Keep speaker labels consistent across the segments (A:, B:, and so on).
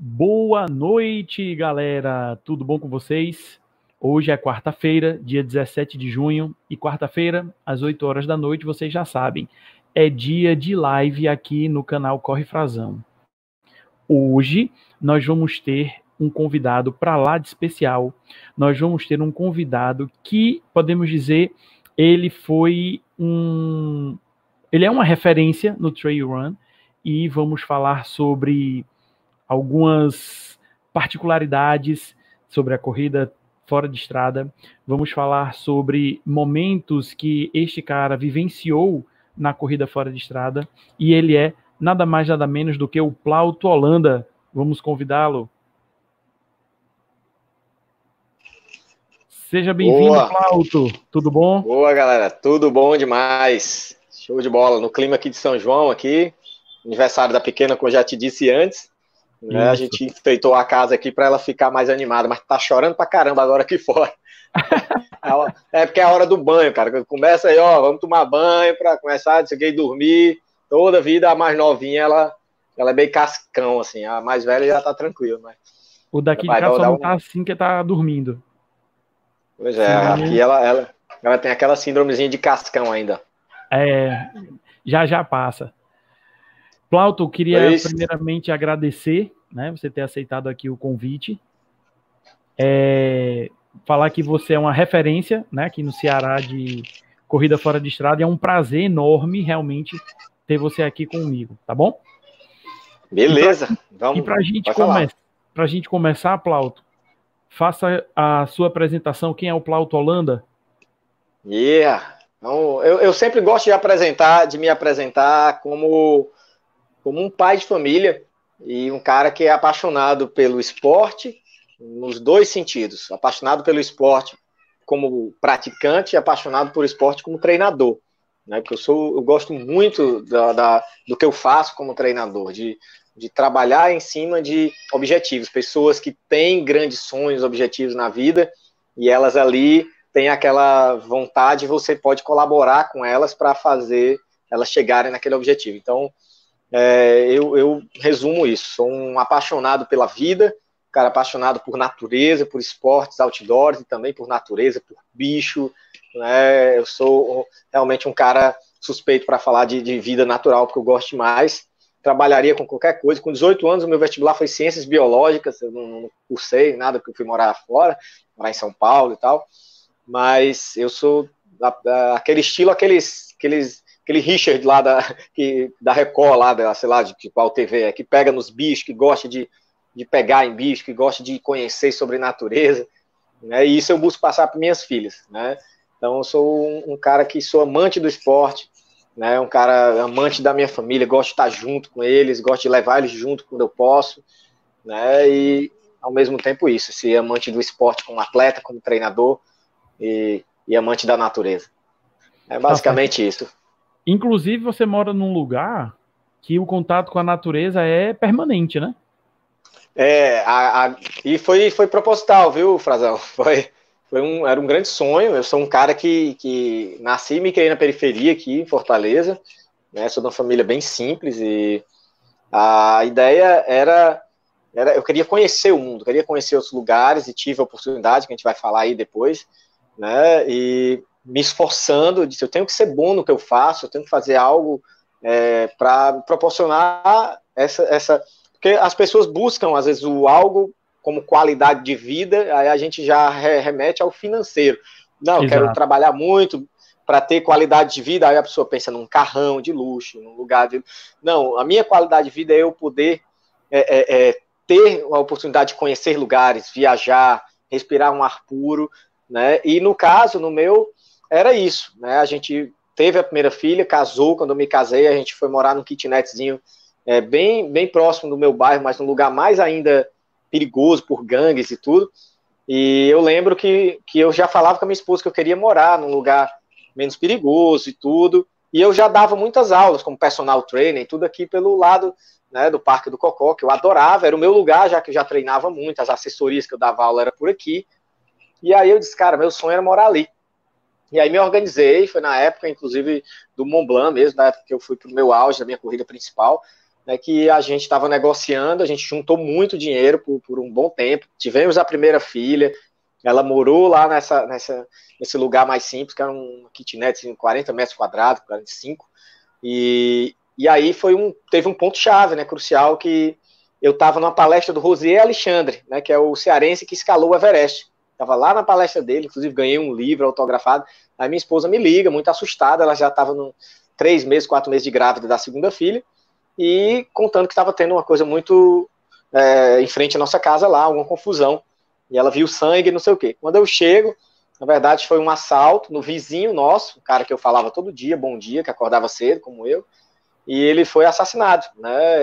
A: Boa noite, galera. Tudo bom com vocês? Hoje é quarta-feira, dia 17 de junho, e quarta-feira, às 8 horas da noite, vocês já sabem, é dia de live aqui no canal Corre Frazão. Hoje nós vamos ter um convidado para lá de especial. Nós vamos ter um convidado que podemos dizer ele foi um ele é uma referência no trail run e vamos falar sobre algumas particularidades sobre a corrida fora de estrada. Vamos falar sobre momentos que este cara vivenciou na corrida fora de estrada e ele é nada mais nada menos do que o Plauto Holanda. Vamos convidá-lo. Seja bem-vindo, Plauto. Tudo bom?
B: Boa, galera. Tudo bom demais. Show de bola. No clima aqui de São João, aqui, aniversário da pequena, como eu já te disse antes. Né? A gente enfeitou a casa aqui para ela ficar mais animada, mas tá chorando pra caramba agora aqui fora. é porque é a hora do banho, cara. Começa aí, ó, vamos tomar banho para começar a dormir. Toda vida a mais novinha, ela, ela é bem cascão, assim. A mais velha já tá tranquila, mas.
A: O daqui de casa só não um... tá assim que tá dormindo.
B: Pois é, Sim. aqui ela, ela, ela tem aquela síndromezinha de cascão ainda.
A: É, já já passa. Plauto, queria é primeiramente agradecer, né, você ter aceitado aqui o convite. É, falar que você é uma referência, né, aqui no Ceará de corrida fora de estrada. E é um prazer enorme, realmente, ter você aqui comigo, tá bom?
B: Beleza.
A: E pra, Vamos, e pra gente, come gente começar, Plauto, faça a sua apresentação. Quem é o Plauto Holanda?
B: Yeah. Então, eu, eu sempre gosto de apresentar, de me apresentar como como um pai de família e um cara que é apaixonado pelo esporte nos dois sentidos, apaixonado pelo esporte como praticante e apaixonado por esporte como treinador, né? Porque eu sou, eu gosto muito da, da, do que eu faço como treinador, de, de trabalhar em cima de objetivos, pessoas que têm grandes sonhos, objetivos na vida e elas ali têm aquela vontade, você pode colaborar com elas para fazer elas chegarem naquele objetivo. Então, é, eu, eu, resumo isso. Sou um apaixonado pela vida, cara apaixonado por natureza, por esportes outdoors e também por natureza, por bicho. Né? Eu sou realmente um cara suspeito para falar de, de, vida natural, porque eu gosto demais. Trabalharia com qualquer coisa. Com 18 anos, o meu vestibular foi ciências biológicas. Eu não, não cursei nada, porque eu fui morar fora, morar em São Paulo e tal. Mas eu sou aquele estilo, aqueles, aqueles aquele Richard lá da, que, da Record, lá, da, sei lá, de qual TV é, que pega nos bichos, que gosta de, de pegar em bichos, que gosta de conhecer sobre natureza, né? E isso eu busco passar para minhas filhas, né? Então eu sou um, um, cara que sou amante do esporte, né? Um cara amante da minha família, gosto de estar junto com eles, gosto de levar eles junto quando eu posso, né? E ao mesmo tempo isso, ser amante do esporte como atleta, como treinador e, e amante da natureza. É basicamente isso.
A: Inclusive, você mora num lugar que o contato com a natureza é permanente, né?
B: É, a, a, e foi, foi proposital, viu, Frazão? Foi, foi um, era um grande sonho. Eu sou um cara que, que nasci e me criei na periferia aqui, em Fortaleza. Né? Sou de uma família bem simples e a ideia era, era. Eu queria conhecer o mundo, queria conhecer outros lugares e tive a oportunidade, que a gente vai falar aí depois. Né? E me esforçando, disse, eu tenho que ser bom no que eu faço, eu tenho que fazer algo é, para proporcionar essa, essa. Porque as pessoas buscam, às vezes, o algo como qualidade de vida, aí a gente já remete ao financeiro. Não, eu quero trabalhar muito para ter qualidade de vida, aí a pessoa pensa num carrão de luxo, num lugar de. Não, a minha qualidade de vida é eu poder é, é, é, ter a oportunidade de conhecer lugares, viajar, respirar um ar puro, né? E no caso, no meu, era isso, né? A gente teve a primeira filha, casou, quando eu me casei, a gente foi morar num kitnetzinho é, bem, bem próximo do meu bairro, mas num lugar mais ainda perigoso por gangues e tudo. E eu lembro que, que eu já falava com a minha esposa que eu queria morar num lugar menos perigoso e tudo. E eu já dava muitas aulas como personal trainer, tudo aqui pelo lado né, do Parque do Cocó, que eu adorava, era o meu lugar, já que eu já treinava muito, as assessorias que eu dava aula era por aqui. E aí eu disse, cara, meu sonho era morar ali. E aí me organizei, foi na época, inclusive, do Mont Blanc mesmo, na época que eu fui para o meu auge, da minha corrida principal. né, que a gente estava negociando, a gente juntou muito dinheiro por, por, um bom tempo. Tivemos a primeira filha, ela morou lá nessa, nessa, nesse lugar mais simples, que era um kitnet de assim, 40 metros quadrados, 45. E, e aí foi um, teve um ponto-chave, né, crucial, que eu estava numa palestra do Rosier Alexandre, né, que é o cearense que escalou o Everest. Estava lá na palestra dele, inclusive ganhei um livro autografado. Aí minha esposa me liga, muito assustada, ela já estava no três meses, quatro meses de grávida da segunda filha, e contando que estava tendo uma coisa muito é, em frente à nossa casa lá, alguma confusão. E ela viu sangue, não sei o quê. Quando eu chego, na verdade foi um assalto no vizinho nosso, um cara que eu falava todo dia, bom dia, que acordava cedo, como eu, e ele foi assassinado, né?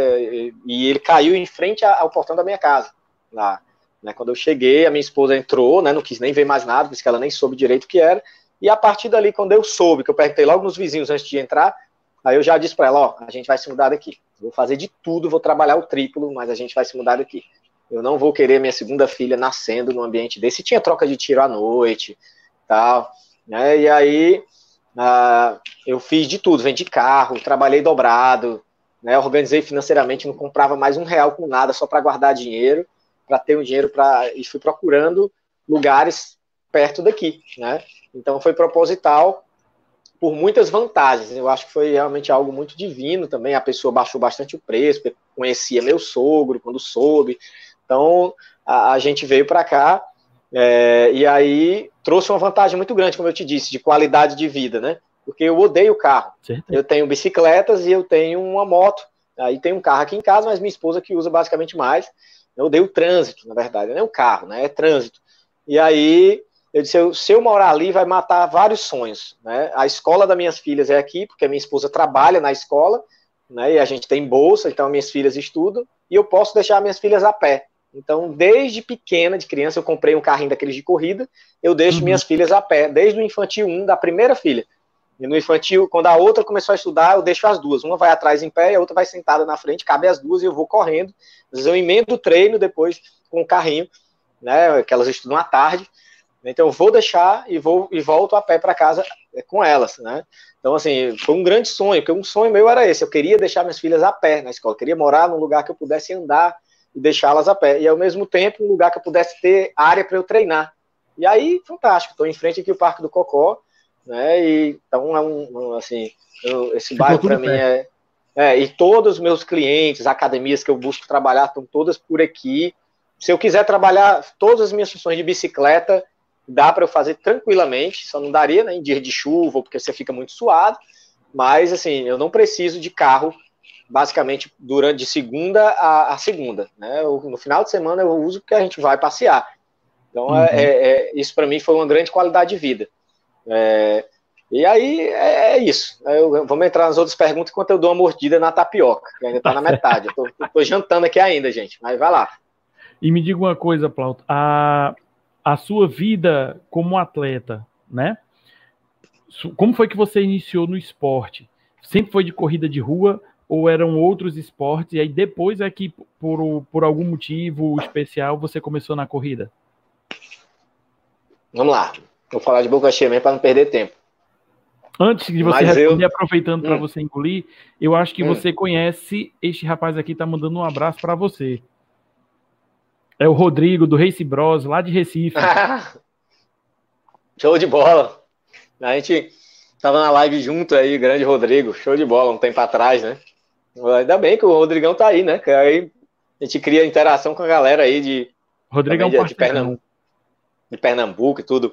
B: E ele caiu em frente ao portão da minha casa, lá. Né? Quando eu cheguei, a minha esposa entrou, né? Não quis nem ver mais nada, disse que ela nem soube direito o que era. E a partir dali, quando eu soube, que eu perguntei logo nos vizinhos antes de entrar, aí eu já disse para ela, ó, a gente vai se mudar daqui. Vou fazer de tudo, vou trabalhar o triplo, mas a gente vai se mudar daqui. Eu não vou querer minha segunda filha nascendo num ambiente desse. Tinha troca de tiro à noite, tal, né? E aí uh, eu fiz de tudo, vendi carro, trabalhei dobrado, né? Organizei financeiramente, não comprava mais um real com nada, só para guardar dinheiro, para ter um dinheiro para e fui procurando lugares perto daqui, né? Então foi proposital por muitas vantagens. Eu acho que foi realmente algo muito divino também. A pessoa baixou bastante o preço, conhecia meu sogro quando soube. Então a, a gente veio para cá é, e aí trouxe uma vantagem muito grande, como eu te disse, de qualidade de vida, né? Porque eu odeio carro. Certo. Eu tenho bicicletas e eu tenho uma moto. Aí tem um carro aqui em casa, mas minha esposa que usa basicamente mais. Eu odeio o trânsito, na verdade, não é o carro, né? É trânsito. E aí eu disse, eu, se eu morar ali, vai matar vários sonhos. Né? A escola das minhas filhas é aqui, porque a minha esposa trabalha na escola, né? e a gente tem bolsa, então minhas filhas estudam, e eu posso deixar minhas filhas a pé. Então, desde pequena, de criança, eu comprei um carrinho daqueles de corrida, eu deixo uhum. minhas filhas a pé, desde o infantil 1 da primeira filha. E no infantil, quando a outra começou a estudar, eu deixo as duas. Uma vai atrás em pé e a outra vai sentada na frente, cabe as duas e eu vou correndo. Às vezes eu emendo o treino depois com o carrinho, né? Que elas estudam à tarde. Então eu vou deixar e vou e volto a pé para casa é, com elas, né? Então assim, foi um grande sonho, porque um sonho meu era esse, eu queria deixar minhas filhas a pé na escola, eu queria morar num lugar que eu pudesse andar e deixá-las a pé, e ao mesmo tempo um lugar que eu pudesse ter área para eu treinar. E aí, fantástico, estou em frente aqui o Parque do Cocó, né? E então é um, assim, eu, esse bairro para mim é, é, e todos os meus clientes, academias que eu busco trabalhar estão todas por aqui. Se eu quiser trabalhar todas as minhas funções de bicicleta, dá para eu fazer tranquilamente, só não daria né, em dia de chuva, porque você fica muito suado, mas assim, eu não preciso de carro basicamente durante de segunda a, a segunda, né? Eu, no final de semana eu uso porque a gente vai passear. Então é, uhum. é, é, isso para mim foi uma grande qualidade de vida. É, e aí é, é isso. Eu, vamos entrar nas outras perguntas enquanto eu dou uma mordida na tapioca, que ainda está na metade. Tô, jantando aqui ainda, gente. Mas vai lá.
A: E me diga uma coisa, Plauto. A, a sua vida como atleta, né? Como foi que você iniciou no esporte? Sempre foi de corrida de rua ou eram outros esportes? E aí depois é que, por, por algum motivo especial, você começou na corrida?
B: Vamos lá. Vou falar de boca cheia mesmo para não perder tempo.
A: Antes de você Mas responder, eu... aproveitando para hum. você engolir, eu acho que hum. você conhece este rapaz aqui, tá mandando um abraço para você. É o Rodrigo, do Race Bros, lá de Recife.
B: Show de bola. A gente tava na live junto aí, grande Rodrigo. Show de bola, um tempo atrás, né? Ainda bem que o Rodrigão tá aí, né? Que aí a gente cria interação com a galera aí de.
A: Rodrigão
B: de, de, Pernambuco, de Pernambuco e tudo.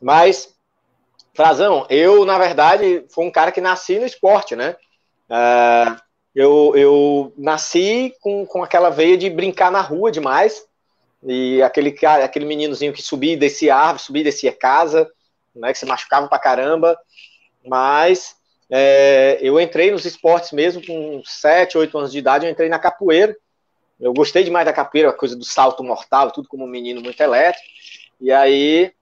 B: Mas, Frazão, eu, na verdade, fui um cara que nasci no esporte, né? Uh, eu, eu nasci com, com aquela veia de brincar na rua demais. E aquele, aquele meninozinho que subia e descia árvore, subia e descia casa, né, que se machucava pra caramba. Mas é, eu entrei nos esportes mesmo com 7, 8 anos de idade, eu entrei na capoeira. Eu gostei demais da capoeira, a coisa do salto mortal, tudo como um menino muito elétrico. E aí,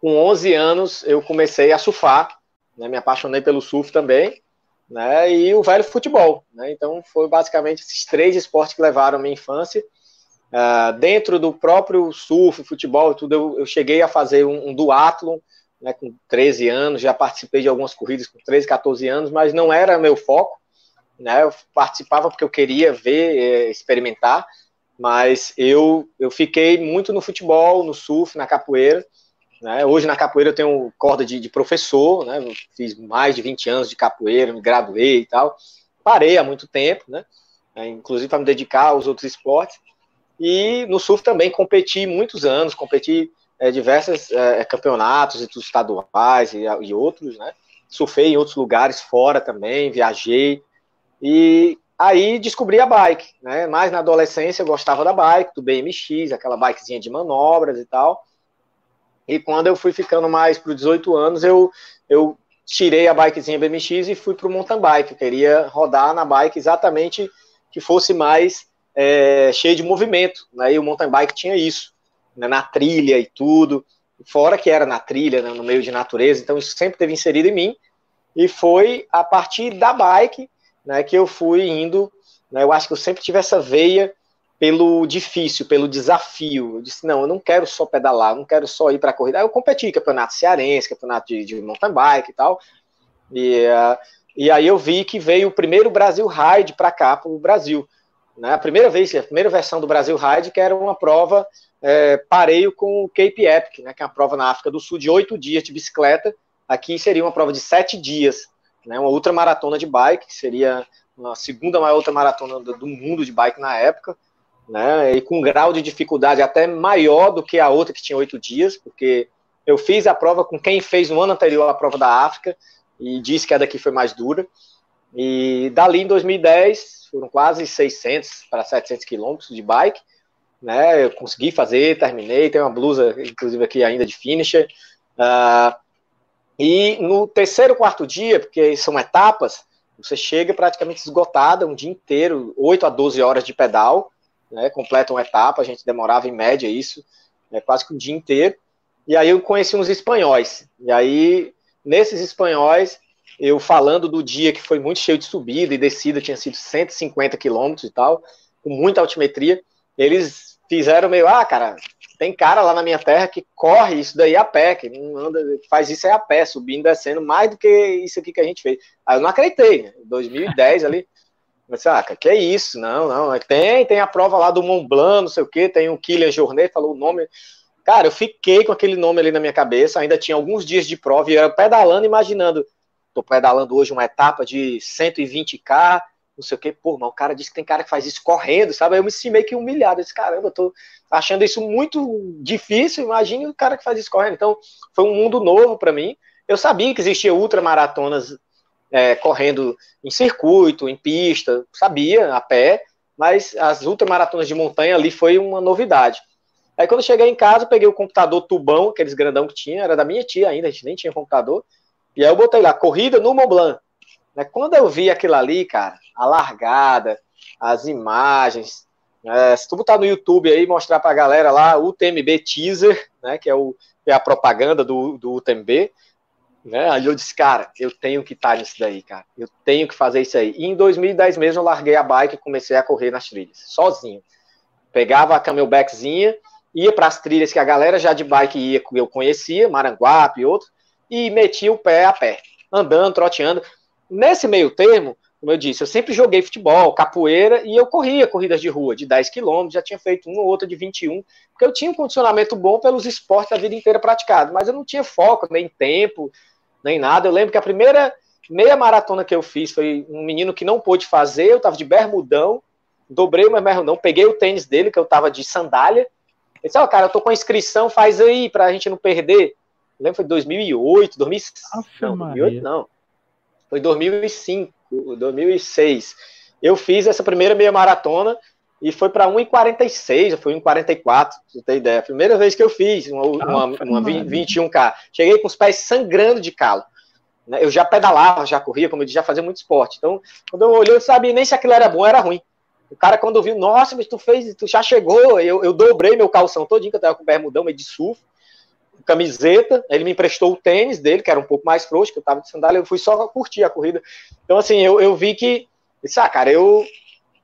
B: com 11 anos, eu comecei a surfar, né, me apaixonei pelo surf também, né, e o velho futebol. Né, então, foi basicamente esses três esportes que levaram a minha infância. Uh, dentro do próprio surf, futebol tudo, eu, eu cheguei a fazer um, um duatlon, né, com 13 anos, já participei de algumas corridas com 13, 14 anos, mas não era meu foco. né? Eu participava porque eu queria ver, é, experimentar, mas eu, eu fiquei muito no futebol, no surf, na capoeira. Né? Hoje na capoeira eu tenho corda de, de professor, né? Fiz mais de 20 anos de capoeira, me graduei e tal. Parei há muito tempo, né? É, inclusive para me dedicar aos outros esportes. E no surf também competi muitos anos, competi é, diversos é, campeonatos estaduais e, e outros, né? Surfei em outros lugares fora também, viajei. E aí descobri a bike, né? Mais na adolescência eu gostava da bike, do BMX, aquela bikezinha de manobras e tal. E quando eu fui ficando mais para os 18 anos, eu, eu tirei a bikezinha BMX e fui para o mountain bike. Eu queria rodar na bike exatamente que fosse mais é, cheio de movimento. Né? E o mountain bike tinha isso, né? na trilha e tudo. Fora que era na trilha, né? no meio de natureza. Então isso sempre teve inserido em mim. E foi a partir da bike né, que eu fui indo. Né, eu acho que eu sempre tive essa veia pelo difícil, pelo desafio. Eu disse, não, eu não quero só pedalar, eu não quero só ir para a corrida. Aí eu competi campeonato cearense, campeonato de, de mountain bike e tal. E, uh, e aí eu vi que veio o primeiro Brasil Ride para cá, para o Brasil. Né, a primeira vez, a primeira versão do Brasil Ride, que era uma prova é, pareio com o Cape Epic, né, que é uma prova na África do Sul de oito dias de bicicleta. Aqui seria uma prova de sete dias né, uma ultramaratona de bike, que seria a segunda maior ultramaratona do, do mundo de bike na época, né, e com um grau de dificuldade até maior do que a outra que tinha oito dias, porque eu fiz a prova com quem fez no ano anterior a prova da África e disse que a daqui foi mais dura. E dali em 2010 foram quase 600 para 700 quilômetros de bike, né? Eu consegui fazer, terminei, tem uma blusa inclusive aqui ainda de finisher. Uh, e no terceiro, quarto dia, porque são etapas, você chega praticamente esgotada um dia inteiro, 8 a 12 horas de pedal, né, completa uma etapa, a gente demorava em média isso, né, quase que um dia inteiro. E aí eu conheci uns espanhóis. E aí, nesses espanhóis, eu falando do dia que foi muito cheio de subida e descida, tinha sido 150 quilômetros e tal, com muita altimetria, eles fizeram meio, ah, cara, tem cara lá na minha terra que corre isso daí a pé, que não anda, faz isso aí a pé, subindo, descendo, mais do que isso aqui que a gente fez. Aí eu não acreditei, né? 2010 ali. Mas, ah, que é isso? Não, não. É tem, tem a prova lá do Mont Blanc, não sei o quê, tem o Kylian Jornet, falou o nome. Cara, eu fiquei com aquele nome ali na minha cabeça, ainda tinha alguns dias de prova e eu era pedalando, imaginando, tô pedalando hoje uma etapa de 120k, não sei o que, pô, mas o cara disse que tem cara que faz isso correndo, sabe? Aí eu me senti meio que humilhado. Eu disse, caramba, eu tô achando isso muito difícil, imagine o cara que faz isso correndo. Então, foi um mundo novo para mim. Eu sabia que existia ultramaratonas é, correndo em circuito, em pista, sabia, a pé, mas as ultramaratonas de montanha ali foi uma novidade. Aí quando cheguei em casa, peguei o computador tubão, aqueles grandão que tinha, era da minha tia ainda, a gente nem tinha computador, e aí eu botei lá, corrida no Mont Blanc. Né? Quando eu vi aquilo ali, cara, a largada, as imagens, é, se tu botar no YouTube aí mostrar pra galera lá o TMB teaser, né, que é, o, é a propaganda do, do UTMB, né, aí eu disse, cara, eu tenho que estar tá nisso daí, cara, eu tenho que fazer isso aí. E em 2010 mesmo eu larguei a bike e comecei a correr nas trilhas, sozinho. Pegava a camelbackzinha, ia para as trilhas que a galera já de bike ia, eu conhecia, Maranguape e outros, e metia o pé a pé, andando, troteando. Nesse meio termo, como eu disse, eu sempre joguei futebol, capoeira, e eu corria corridas de rua de 10 quilômetros, já tinha feito uma ou outra de 21, porque eu tinha um condicionamento bom pelos esportes da vida inteira praticado, mas eu não tinha foco, nem tempo, nem nada. Eu lembro que a primeira meia maratona que eu fiz foi um menino que não pôde fazer, eu tava de bermudão, dobrei o meu bermudão, peguei o tênis dele, que eu tava de sandália, ele disse, ó, oh, cara, eu tô com a inscrição, faz aí pra gente não perder. Eu lembro que foi 2008, 2005, não, 2008 não. Foi 2005, 2006. Eu fiz essa primeira meia maratona e foi para 1,46, foi 1,44, pra você ter ideia. Primeira vez que eu fiz uma, uma, uma 21K. Cheguei com os pés sangrando de calo. Né? Eu já pedalava, já corria, como eu disse, já fazia muito esporte. Então, quando eu olhei, eu sabia nem se aquilo era bom ou era ruim. O cara, quando viu, nossa, mas tu fez, tu já chegou, eu, eu dobrei meu calção todinho, que eu tava com bermudão meio de surf camiseta, ele me emprestou o tênis dele, que era um pouco mais frouxo, que eu tava de sandália, eu fui só curtir a corrida. Então, assim, eu, eu vi que, ah, cara, eu,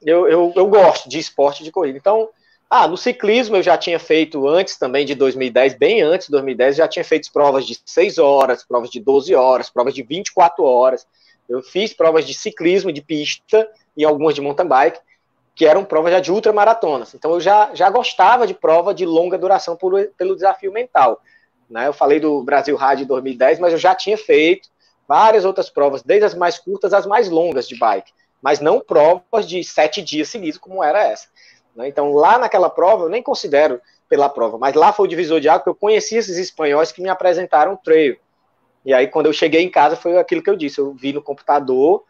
B: eu, eu, eu gosto de esporte de corrida. Então, ah, no ciclismo eu já tinha feito antes também de 2010, bem antes de 2010, já tinha feito provas de 6 horas, provas de 12 horas, provas de 24 horas. Eu fiz provas de ciclismo, de pista e algumas de mountain bike, que eram provas já de ultramaratonas. Então eu já, já gostava de prova de longa duração por, pelo desafio mental. Né? Eu falei do Brasil Rádio 2010, mas eu já tinha feito várias outras provas, desde as mais curtas às mais longas de bike, mas não provas de sete dias seguidos, como era essa. Né? Então lá naquela prova, eu nem considero pela prova, mas lá foi o divisor de água que eu conheci esses espanhóis que me apresentaram o trail. E aí, quando eu cheguei em casa, foi aquilo que eu disse. Eu vi no computador,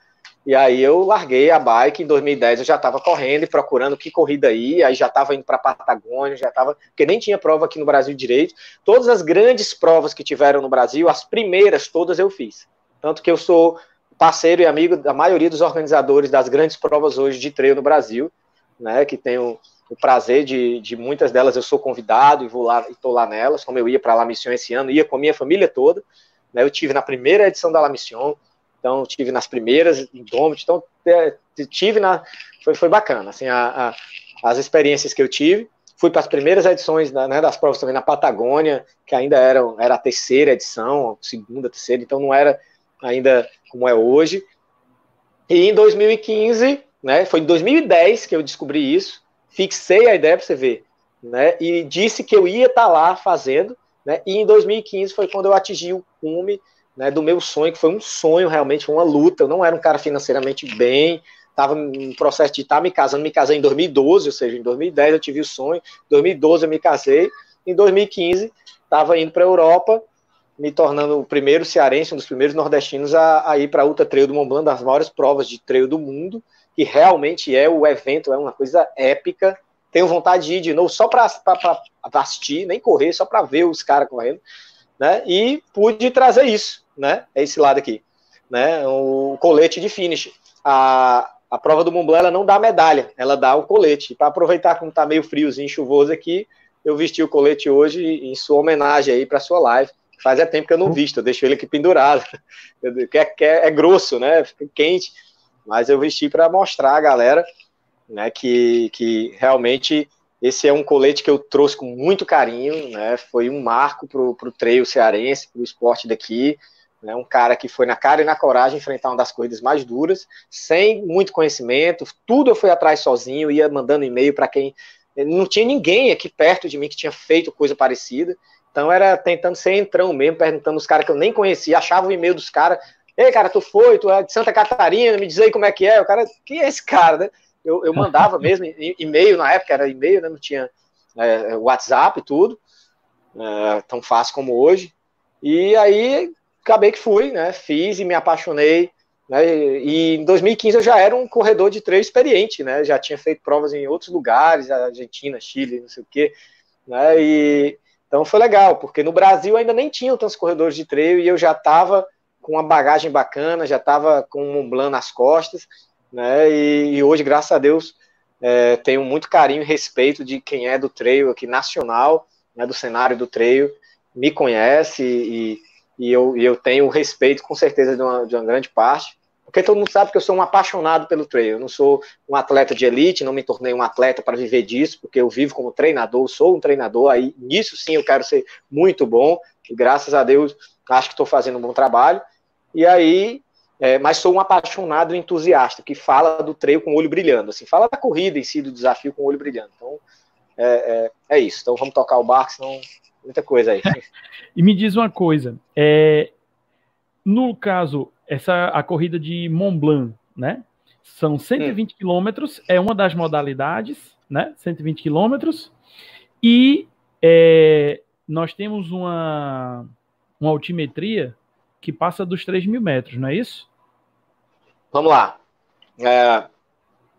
B: e aí eu larguei a bike. Em 2010 eu já estava correndo e procurando que corrida aí. Aí já estava indo para Patagônia, já estava. Porque nem tinha prova aqui no Brasil direito. Todas as grandes provas que tiveram no Brasil, as primeiras todas eu fiz. Tanto que eu sou parceiro e amigo da maioria dos organizadores das grandes provas hoje de treino no Brasil, né? Que tenho o prazer de, de muitas delas eu sou convidado e vou lá e estou lá nelas, como eu ia para La Mission esse ano, ia com a minha família toda. Né, eu tive na primeira edição da La Mission, então tive nas primeiras Indômito, então é, tive na foi, foi bacana, assim, a, a, as experiências que eu tive. Fui para as primeiras edições da, né, das provas também na Patagônia, que ainda era, era a terceira edição, segunda, terceira, então não era ainda como é hoje. E em 2015, né, foi em 2010 que eu descobri isso, fixei a ideia para você ver, né, e disse que eu ia estar tá lá fazendo, né? E em 2015 foi quando eu atingi o cume né, do meu sonho, que foi um sonho realmente, foi uma luta. Eu não era um cara financeiramente bem, estava no processo de estar tá me casando. Me casei em 2012, ou seja, em 2010 eu tive o sonho, em 2012 eu me casei, em 2015 estava indo para a Europa, me tornando o primeiro cearense, um dos primeiros nordestinos a, a ir para a Ultra Trail do Mont Blanc, das maiores provas de trail do mundo, que realmente é o evento, é uma coisa épica, tenho vontade de ir de novo só para assistir, nem correr, só para ver os caras correndo, né? E pude trazer isso, né? É esse lado aqui, né? O colete de finish. A, a prova do Mont Blanc, ela não dá medalha, ela dá o colete. Para aproveitar como tá meio friozinho, chuvoso aqui, eu vesti o colete hoje em sua homenagem aí para sua live. Fazia tempo que eu não visto, eu deixo ele aqui pendurado. Que é, é, é grosso, né? Fica quente, mas eu vesti para mostrar a galera né, que, que realmente esse é um colete que eu trouxe com muito carinho, né, foi um marco para o trail cearense, para o esporte daqui, né, um cara que foi na cara e na coragem enfrentar uma das corridas mais duras, sem muito conhecimento, tudo eu fui atrás sozinho, ia mandando e-mail para quem, não tinha ninguém aqui perto de mim que tinha feito coisa parecida, então era tentando ser entrão mesmo, perguntando os caras que eu nem conhecia, achava o e-mail dos caras, ei cara, tu foi, tu é de Santa Catarina, me diz aí como é que é, o cara, quem é esse cara, né? eu, eu mandava mesmo e-mail, na época era e-mail, né, não tinha é, WhatsApp e tudo, é, tão fácil como hoje. E aí acabei que fui, né, fiz e me apaixonei. Né, e em 2015 eu já era um corredor de treino experiente, né, já tinha feito provas em outros lugares, Argentina, Chile, não sei o quê. Né, e, então foi legal, porque no Brasil ainda nem tinham tantos corredores de treino e eu já estava com uma bagagem bacana, já estava com um Montblanc nas costas, né? E, e hoje, graças a Deus, é, tenho muito carinho e respeito de quem é do trail aqui nacional, né, do cenário do trail, me conhece e, e, eu, e eu tenho respeito com certeza de uma, de uma grande parte, porque todo mundo sabe que eu sou um apaixonado pelo trail, eu não sou um atleta de elite, não me tornei um atleta para viver disso, porque eu vivo como treinador, sou um treinador, aí nisso sim eu quero ser muito bom, e graças a Deus acho que estou fazendo um bom trabalho, e aí é, mas sou um apaixonado entusiasta que fala do treino com o olho brilhando, assim, fala da corrida em si, do desafio com o olho brilhando. Então, é, é, é isso. Então, vamos tocar o barco, senão muita coisa aí.
A: e me diz uma coisa, é, no caso, essa a corrida de Mont Blanc, né? São 120 hum. quilômetros, é uma das modalidades, né? 120 quilômetros, e é, nós temos uma, uma altimetria que passa dos 3 mil metros, não é isso?
B: Vamos lá. É...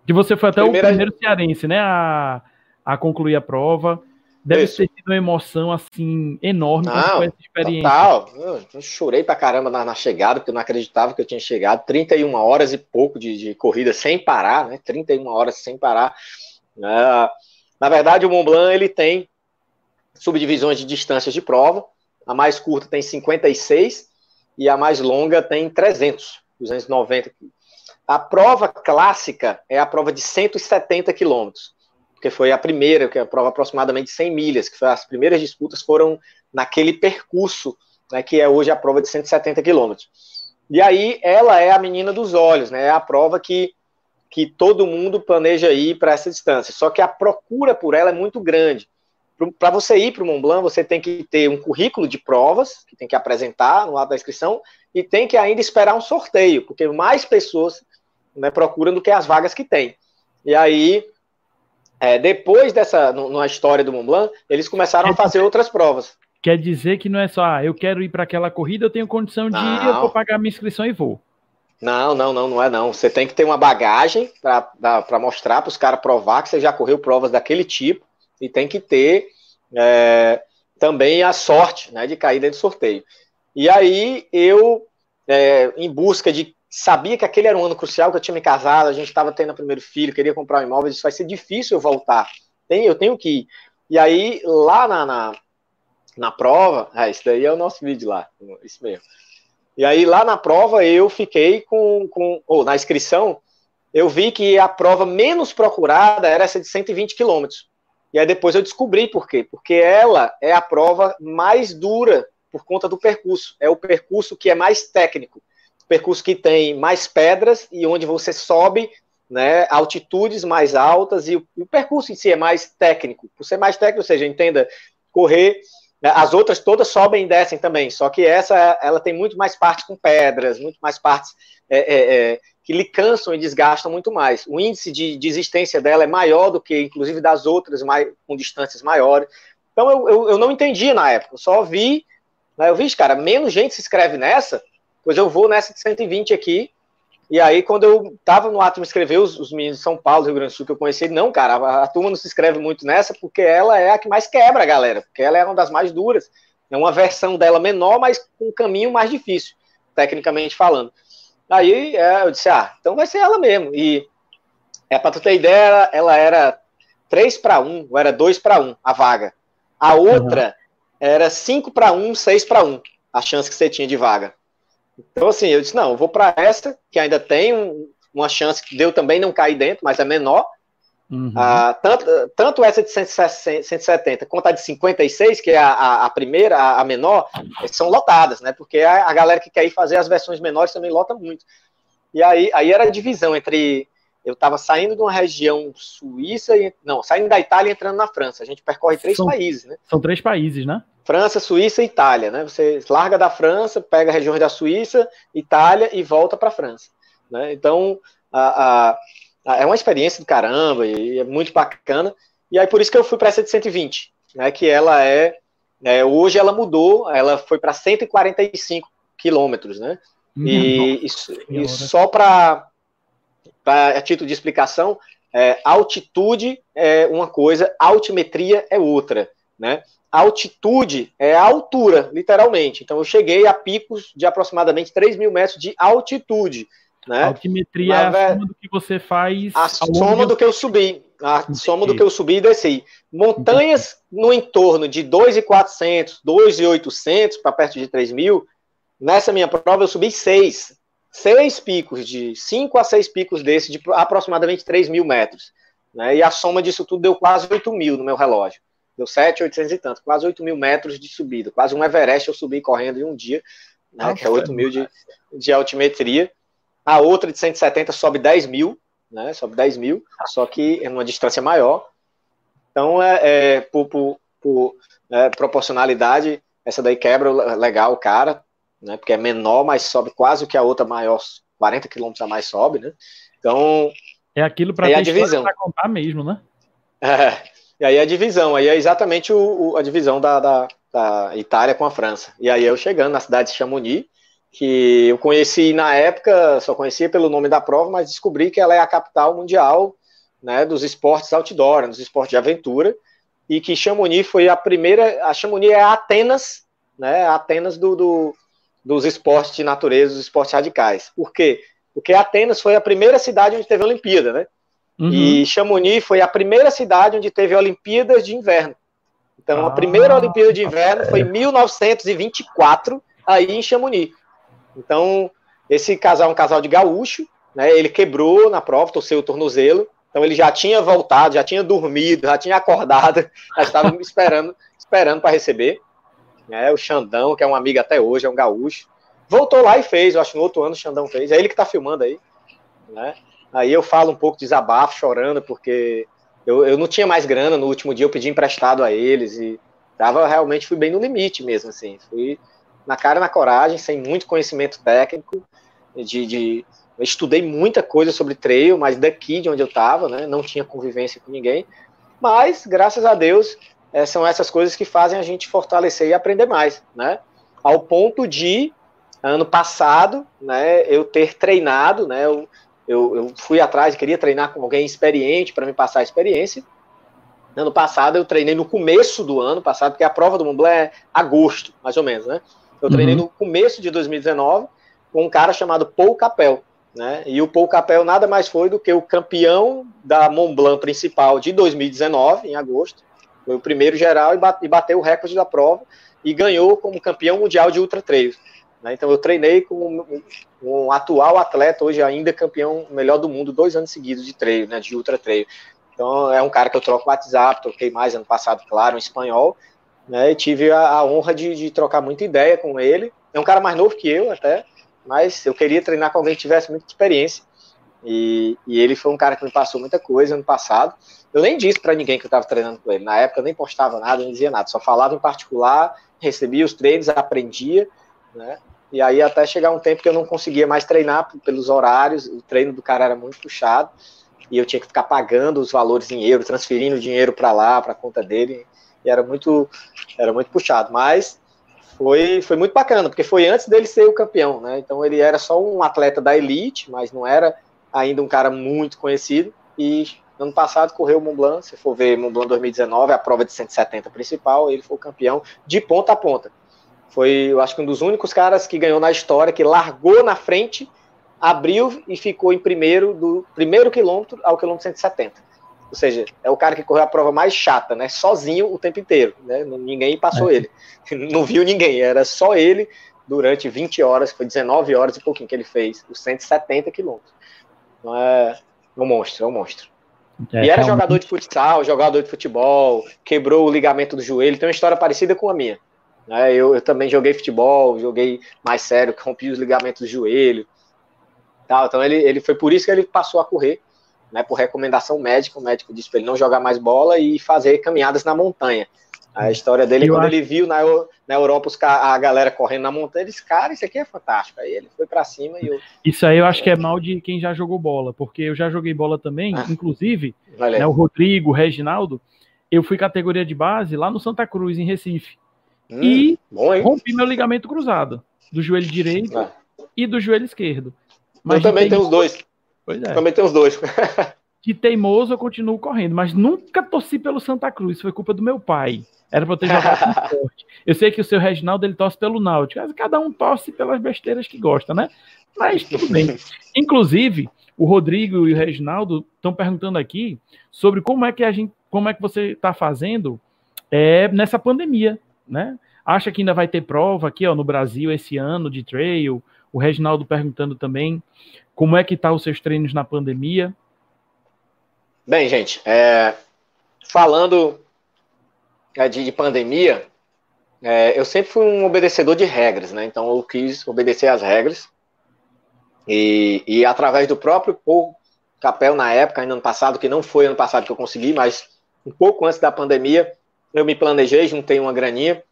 A: Que você foi até Primeira... o primeiro cearense, né? A, a concluir a prova. Deve Isso. ter sido uma emoção assim enorme
B: não, essa experiência. Total. Eu, chorei pra caramba na, na, chegada, porque eu não acreditava que eu tinha chegado. 31 horas e pouco de, de corrida sem parar, né? 31 horas sem parar. É, na verdade, o Mont Blanc ele tem subdivisões de distâncias de prova. A mais curta tem 56 e a mais longa tem 300, 290 a prova clássica é a prova de 170 quilômetros, porque foi a primeira, que é a prova aproximadamente 100 milhas, que as primeiras disputas foram naquele percurso, né, que é hoje a prova de 170 quilômetros. E aí ela é a menina dos olhos, né? É a prova que, que todo mundo planeja ir para essa distância. Só que a procura por ela é muito grande. Para você ir para o Mont Blanc, você tem que ter um currículo de provas, que tem que apresentar no ato da inscrição, e tem que ainda esperar um sorteio, porque mais pessoas né, procuram do que as vagas que tem. E aí, é, depois dessa, no, na história do Mont Blanc, eles começaram a fazer outras provas.
A: Quer dizer que não é só, ah, eu quero ir para aquela corrida, eu tenho condição de não. ir, eu vou pagar minha inscrição e vou.
B: Não, não, não, não é não. Você tem que ter uma bagagem para mostrar para os caras provar que você já correu provas daquele tipo e tem que ter é, também a sorte né, de cair dentro do sorteio. E aí eu, é, em busca de. Sabia que aquele era um ano crucial, que eu tinha me casado, a gente estava tendo o primeiro filho, queria comprar um imóvel, isso vai ser difícil eu voltar. Tem, eu tenho que ir. E aí, lá na, na, na prova, ah, isso daí é o nosso vídeo lá, isso mesmo. E aí, lá na prova, eu fiquei com. com ou na inscrição, eu vi que a prova menos procurada era essa de 120 quilômetros. E aí depois eu descobri por quê. Porque ela é a prova mais dura por conta do percurso. É o percurso que é mais técnico. Percurso que tem mais pedras e onde você sobe né, altitudes mais altas e o, o, percurso em si é mais técnico. Por ser mais técnico, ou seja, entenda, correr, né, as outras todas sobem e descem também, só que essa, ela tem muito mais partes com pedras, muito mais partes é, é, é, que lhe cansam e desgastam muito mais. O índice de, de existência dela é maior do que, inclusive, das outras mais, com distâncias maiores. Então, eu, eu, eu não entendi na época, eu só vi, né, eu vi, cara, menos gente se inscreve nessa, pois eu vou nessa de 120 aqui, e aí, quando eu tava no ato de me inscrever, os, os meninos de São Paulo, Rio Grande do Sul, que eu conheci, não, cara, a, a, turma não se inscreve muito nessa, porque ela é a que mais quebra a galera, porque ela é uma das mais duras. É uma versão dela menor, mas com um caminho mais difícil, tecnicamente falando. Aí é, eu disse, ah, então vai ser ela mesmo. E é para tu ter ideia, ela era 3 para 1, ou era 2 para 1 a vaga. A outra uhum. era 5 para 1, 6 para 1, a chance que você tinha de vaga. Então, assim, eu disse, não, eu vou para essa, que ainda tem um, uma chance que deu também não cair dentro, mas é menor. Uhum. Ah, tanto, tanto essa de 170 quanto a de 56, que é a, a, a primeira, a, a, menor, são lotadas, né? Porque a, a, galera que quer ir fazer as versões menores também lota muito. E aí, aí era a divisão entre. Eu estava saindo de uma região suíça, e, não, saindo da Itália e entrando na França. A gente percorre três
A: são,
B: países, né?
A: São três países, né?
B: França, Suíça e Itália, né? Você larga da França, pega regiões da Suíça, Itália e volta para a França. Né? Então, a, a é uma experiência do caramba e é muito bacana. E aí por isso que eu fui para essa de 120, né? Que ela é, é hoje ela mudou, ela foi para 145 quilômetros, né? E, e, e, só para a título de explicação, é, altitude é uma coisa, altimetria é outra, né? Altitude é a altura, literalmente. Então eu cheguei a picos de aproximadamente 3 mil metros de altitude. Né?
A: Altimetria é a soma do que você faz.
B: A soma do que eu subi. A Entendi. soma do que eu subi e desci. Montanhas Entendi. no entorno de 2,400, 2,800 para perto de 3 mil. Nessa minha prova eu subi seis. Seis picos, de 5 a 6 picos desse, de aproximadamente 3 mil metros. Né? E a soma disso tudo deu quase 8 mil no meu relógio. Deu 7, 800 e tanto. Quase 8 mil metros de subida. Quase um Everest eu subi correndo em um dia. Né? que é 8 mil de, de altimetria. A outra de 170 sobe 10 mil, né? Sobe 10 mil, só que é numa distância maior. Então, é, é por, por, por é, proporcionalidade, essa daí quebra legal o cara, né? Porque é menor, mas sobe quase o que a outra maior, 40 quilômetros a mais sobe, né? Então.
A: É aquilo para
B: a divisão.
A: contar mesmo, né?
B: É, e aí a divisão, aí é exatamente o, o a divisão da, da, da, Itália com a França. E aí eu chegando na cidade de Chamonix, que eu conheci na época, só conhecia pelo nome da prova, mas descobri que ela é a capital mundial né, dos esportes outdoor, dos esportes de aventura, e que Chamonix foi a primeira, a Chamonix é a Atenas, né, a Atenas do, do, dos esportes de natureza, dos esportes radicais. Por quê? Porque Atenas foi a primeira cidade onde teve a Olimpíada, né? Uhum. E Chamonix foi a primeira cidade onde teve Olimpíadas de inverno. Então, ah, a primeira Olimpíada de inverno foi em 1924, aí em Chamonix. Então, esse casal é um casal de gaúcho, né? Ele quebrou na prova, torceu o tornozelo. Então ele já tinha voltado, já tinha dormido, já tinha acordado, já estava esperando, esperando para receber. Né? O Xandão, que é um amigo até hoje, é um gaúcho. voltou lá e fez, eu acho que no outro ano o Xandão fez, é ele que tá filmando aí, né? Aí eu falo um pouco de desabafo, chorando, porque eu, eu não tinha mais grana, no último dia eu pedi emprestado a eles e tava, realmente fui bem no limite mesmo, assim, fui na cara na coragem, sem muito conhecimento técnico, de, de estudei muita coisa sobre trail, mas daqui de onde eu estava, né, não tinha convivência com ninguém, mas graças a Deus é, são essas coisas que fazem a gente fortalecer e aprender mais, né, ao ponto de ano passado, né, eu ter treinado, né, eu, eu, eu fui atrás, queria treinar com alguém experiente para me passar a experiência. Ano passado eu treinei no começo do ano passado, porque a prova do Mont Blanc é agosto, mais ou menos, né? Eu treinei uhum. no começo de 2019 com um cara chamado Paul Capel, né? E o Paul Capel nada mais foi do que o campeão da Mont Blanc principal de 2019, em agosto. Foi o primeiro geral e bateu o recorde da prova e ganhou como campeão mundial de ultra trails. Né? Então eu treinei com um, um, atual atleta, hoje ainda campeão melhor do mundo, dois anos seguidos de treino, né, de ultra treino. Então é um cara que eu troco WhatsApp, troquei mais ano passado, claro, um espanhol, né, e tive a, a honra de, de, trocar muita ideia com ele. É um cara mais novo que eu até, mas eu queria treinar com alguém que tivesse muita experiência. E, e ele foi um cara que me passou muita coisa ano passado. Eu nem disse para ninguém que eu estava treinando com ele. Na época eu nem postava nada, nem dizia nada. Só falava em particular, recebia os treinos, aprendia, né? E aí até chegar um tempo que eu não conseguia mais treinar pelos horários, o treino do cara era muito puxado, e eu tinha que ficar pagando os valores em euro, transferindo dinheiro para lá, para a conta dele, e era muito era muito puxado, mas foi, foi muito bacana, porque foi antes dele ser o campeão, né? Então ele era só um atleta da elite, mas não era ainda um cara muito conhecido, e ano passado correu o Mont Blanc, se for ver Mont Blanc 2019, a prova de 170 principal, ele foi o campeão de ponta a ponta. Foi, eu acho que um dos únicos caras que ganhou na história, que largou na frente, abriu e ficou em primeiro do primeiro quilômetro ao quilômetro 170. Ou seja, é o cara que correu a prova mais chata, né? Sozinho o tempo inteiro, né? Ninguém passou é. ele. Não viu ninguém, era só ele durante 20 horas, foi 19 horas e pouquinho que ele fez, os 170 quilômetros. Então é um monstro, é um monstro. É, e era jogador de futsal, jogador de futebol, quebrou o ligamento do joelho, tem uma história parecida com a minha. Né? Eu, eu, também joguei futebol, joguei mais sério, rompi os ligamentos do joelho. Tal. Então ele, ele foi por isso que ele passou a correr, né, por recomendação médica. O médico disse para ele não jogar mais bola e fazer caminhadas na montanha. A história dele, eu quando acho... ele viu na, na Europa os, a galera correndo na montanha, ele disse, cara, isso aqui é fantástico. Aí ele foi para cima e eu...
A: Isso aí eu acho que é mal de quem já jogou bola, porque eu já joguei bola também, ah, inclusive, né, o Rodrigo, o Reginaldo, eu fui categoria de base lá no Santa Cruz, em Recife. Hum, e bom, rompi meu ligamento cruzado do joelho direito ah. e do joelho esquerdo.
B: Mas eu também tenho os dois. Pois é. Também tenho os dois.
A: de teimoso eu continuo correndo, mas nunca torci pelo Santa Cruz, foi culpa do meu pai. Era para eu ter jogado forte. Eu sei que o seu Reginaldo ele torce pelo Náutico, cada um torce pelas besteiras que gosta, né? Mas tudo bem. Inclusive, o Rodrigo e o Reginaldo estão perguntando aqui sobre como é que a gente, como é que você está fazendo é, nessa pandemia, né? Acha que ainda vai ter prova aqui ó, no Brasil esse ano de trail? O Reginaldo perguntando também como é que tá os seus treinos na pandemia.
B: Bem, gente, é, falando é, de, de pandemia, é, eu sempre fui um obedecedor de regras, né? Então eu quis obedecer às regras e, e através do próprio Paul Capel na época, ainda ano passado, que não foi ano passado que eu consegui, mas um pouco antes da pandemia, eu me planejei, juntei uma graninha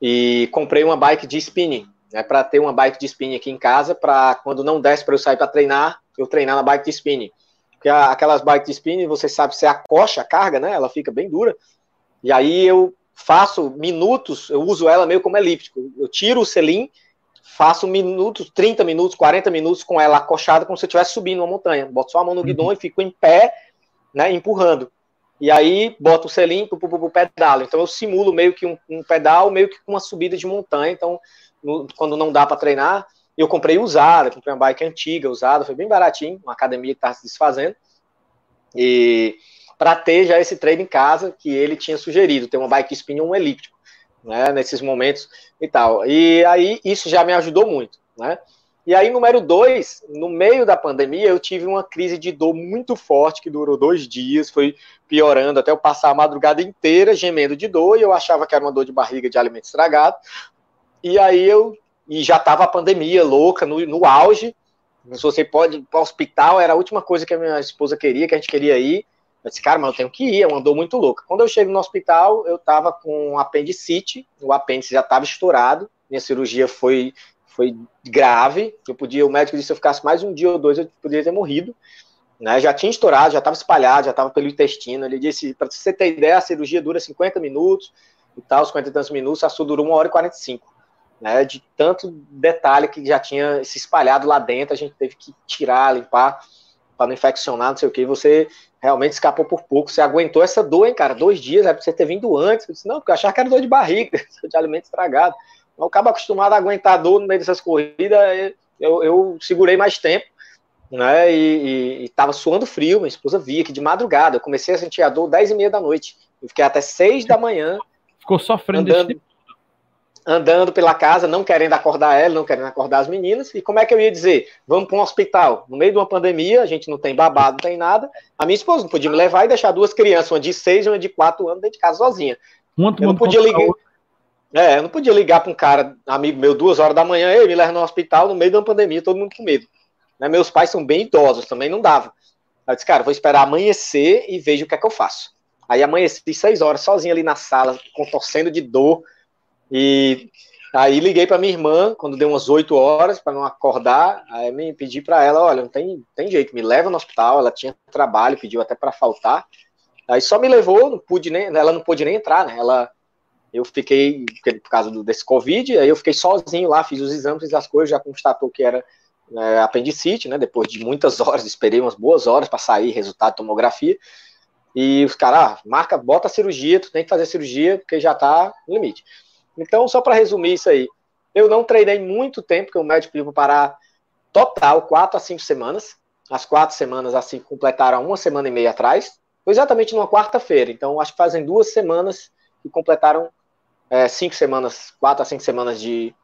B: e comprei uma bike de spinning, né, para ter uma bike de spinning aqui em casa, para quando não desse para eu sair para treinar, eu treinar na bike de spinning. Porque aquelas bikes de spinning, você sabe, você acocha a carga, né? Ela fica bem dura. E aí eu faço minutos, eu uso ela meio como elíptico. Eu tiro o selim, faço minutos, 30 minutos, 40 minutos com ela acochada, como se eu estivesse subindo uma montanha. Boto só a mão no guidão uhum. e fico em pé, né, empurrando e aí boto o selinho pro, pro, pro pedalo. Então eu simulo meio que um, um, pedal, meio que uma subida de montanha. Então, no, quando não dá para treinar, eu comprei usada, comprei uma bike antiga, usada, foi bem baratinho, uma academia que tá se desfazendo. E para ter já esse treino em casa que ele tinha sugerido, ter uma bike spin um elíptico, né, nesses momentos e tal. E aí isso já me ajudou muito, né? E aí, número dois, no meio da pandemia, eu tive uma crise de dor muito forte, que durou dois dias, foi piorando até eu passar a madrugada inteira gemendo de dor, e eu achava que era uma dor de barriga de alimento estragado. E aí eu e já estava a pandemia louca, no, no auge. Se você pode ir para o hospital, era a última coisa que a minha esposa queria, que a gente queria ir. Eu disse, cara, mas eu tenho que ir, é uma dor muito louca. Quando eu chego no hospital, eu estava com apendicite, o apêndice já estava estourado, minha cirurgia foi, foi grave, eu podia, o médico disse que se eu ficasse mais um dia ou dois, eu poderia ter morrido. Né, já tinha estourado, já estava espalhado, já estava pelo intestino. Ele disse, para você ter ideia, a cirurgia dura 50 minutos e tal, 50 e tantos minutos, a sua durou 1 hora e 45 né, de tanto detalhe que já tinha se espalhado lá dentro, a gente teve que tirar, limpar, para não infeccionar, não sei o que, você realmente escapou por pouco, você aguentou essa dor, hein, cara, dois dias, era pra você ter vindo antes, eu disse, não, porque eu achava que era dor de barriga, de alimento estragado, eu acabo acostumado a aguentar dor no meio dessas corridas, eu, eu segurei mais tempo, né, e, e, tava suando frio, minha esposa via que de madrugada, eu comecei a sentir a dor 10 e meia da noite, eu fiquei até 6 da manhã,
A: Ficou sofrendo
B: andando, andando pela casa, não querendo acordar ela, não querendo acordar as meninas. E como é que eu ia dizer? Vamos para um hospital. No meio de uma pandemia, a gente não tem babado, não tem nada. A minha esposa não podia me levar e deixar duas crianças, uma de seis e uma de quatro anos, dentro de casa sozinha.
A: Uma
B: eu não podia ligar. É, eu não podia ligar para um cara, amigo meu, duas horas da manhã, ele me leva no hospital no meio de uma pandemia, todo mundo com medo. Né, meus pais são bem idosos, também não dava. Eu disse, cara, vou esperar amanhecer e vejo o que é que eu faço. Aí amanheci seis horas sozinho ali na sala, contorcendo de dor, e aí liguei para minha irmã, quando deu umas 8 horas, para não acordar. Aí me pedi para ela: olha, não tem, tem jeito, me leva no hospital. Ela tinha trabalho, pediu até para faltar. Aí só me levou, não pude nem, ela não pôde nem entrar, né? Ela, eu fiquei, por causa desse Covid, aí eu fiquei sozinho lá, fiz os exames, as coisas, já constatou que era é, apendicite, né? Depois de muitas horas, esperei umas boas horas para sair resultado de tomografia. E os caras, ah, marca, bota a cirurgia, tu tem que fazer cirurgia, porque já tá no limite. Então, só para resumir isso aí, eu não treinei muito tempo, porque o médico pediu para parar total, quatro a cinco semanas. As quatro semanas, assim, completaram uma semana e meia atrás. Foi exatamente numa quarta-feira. Então, acho que fazem duas semanas que completaram é, cinco semanas, quatro a cinco semanas de.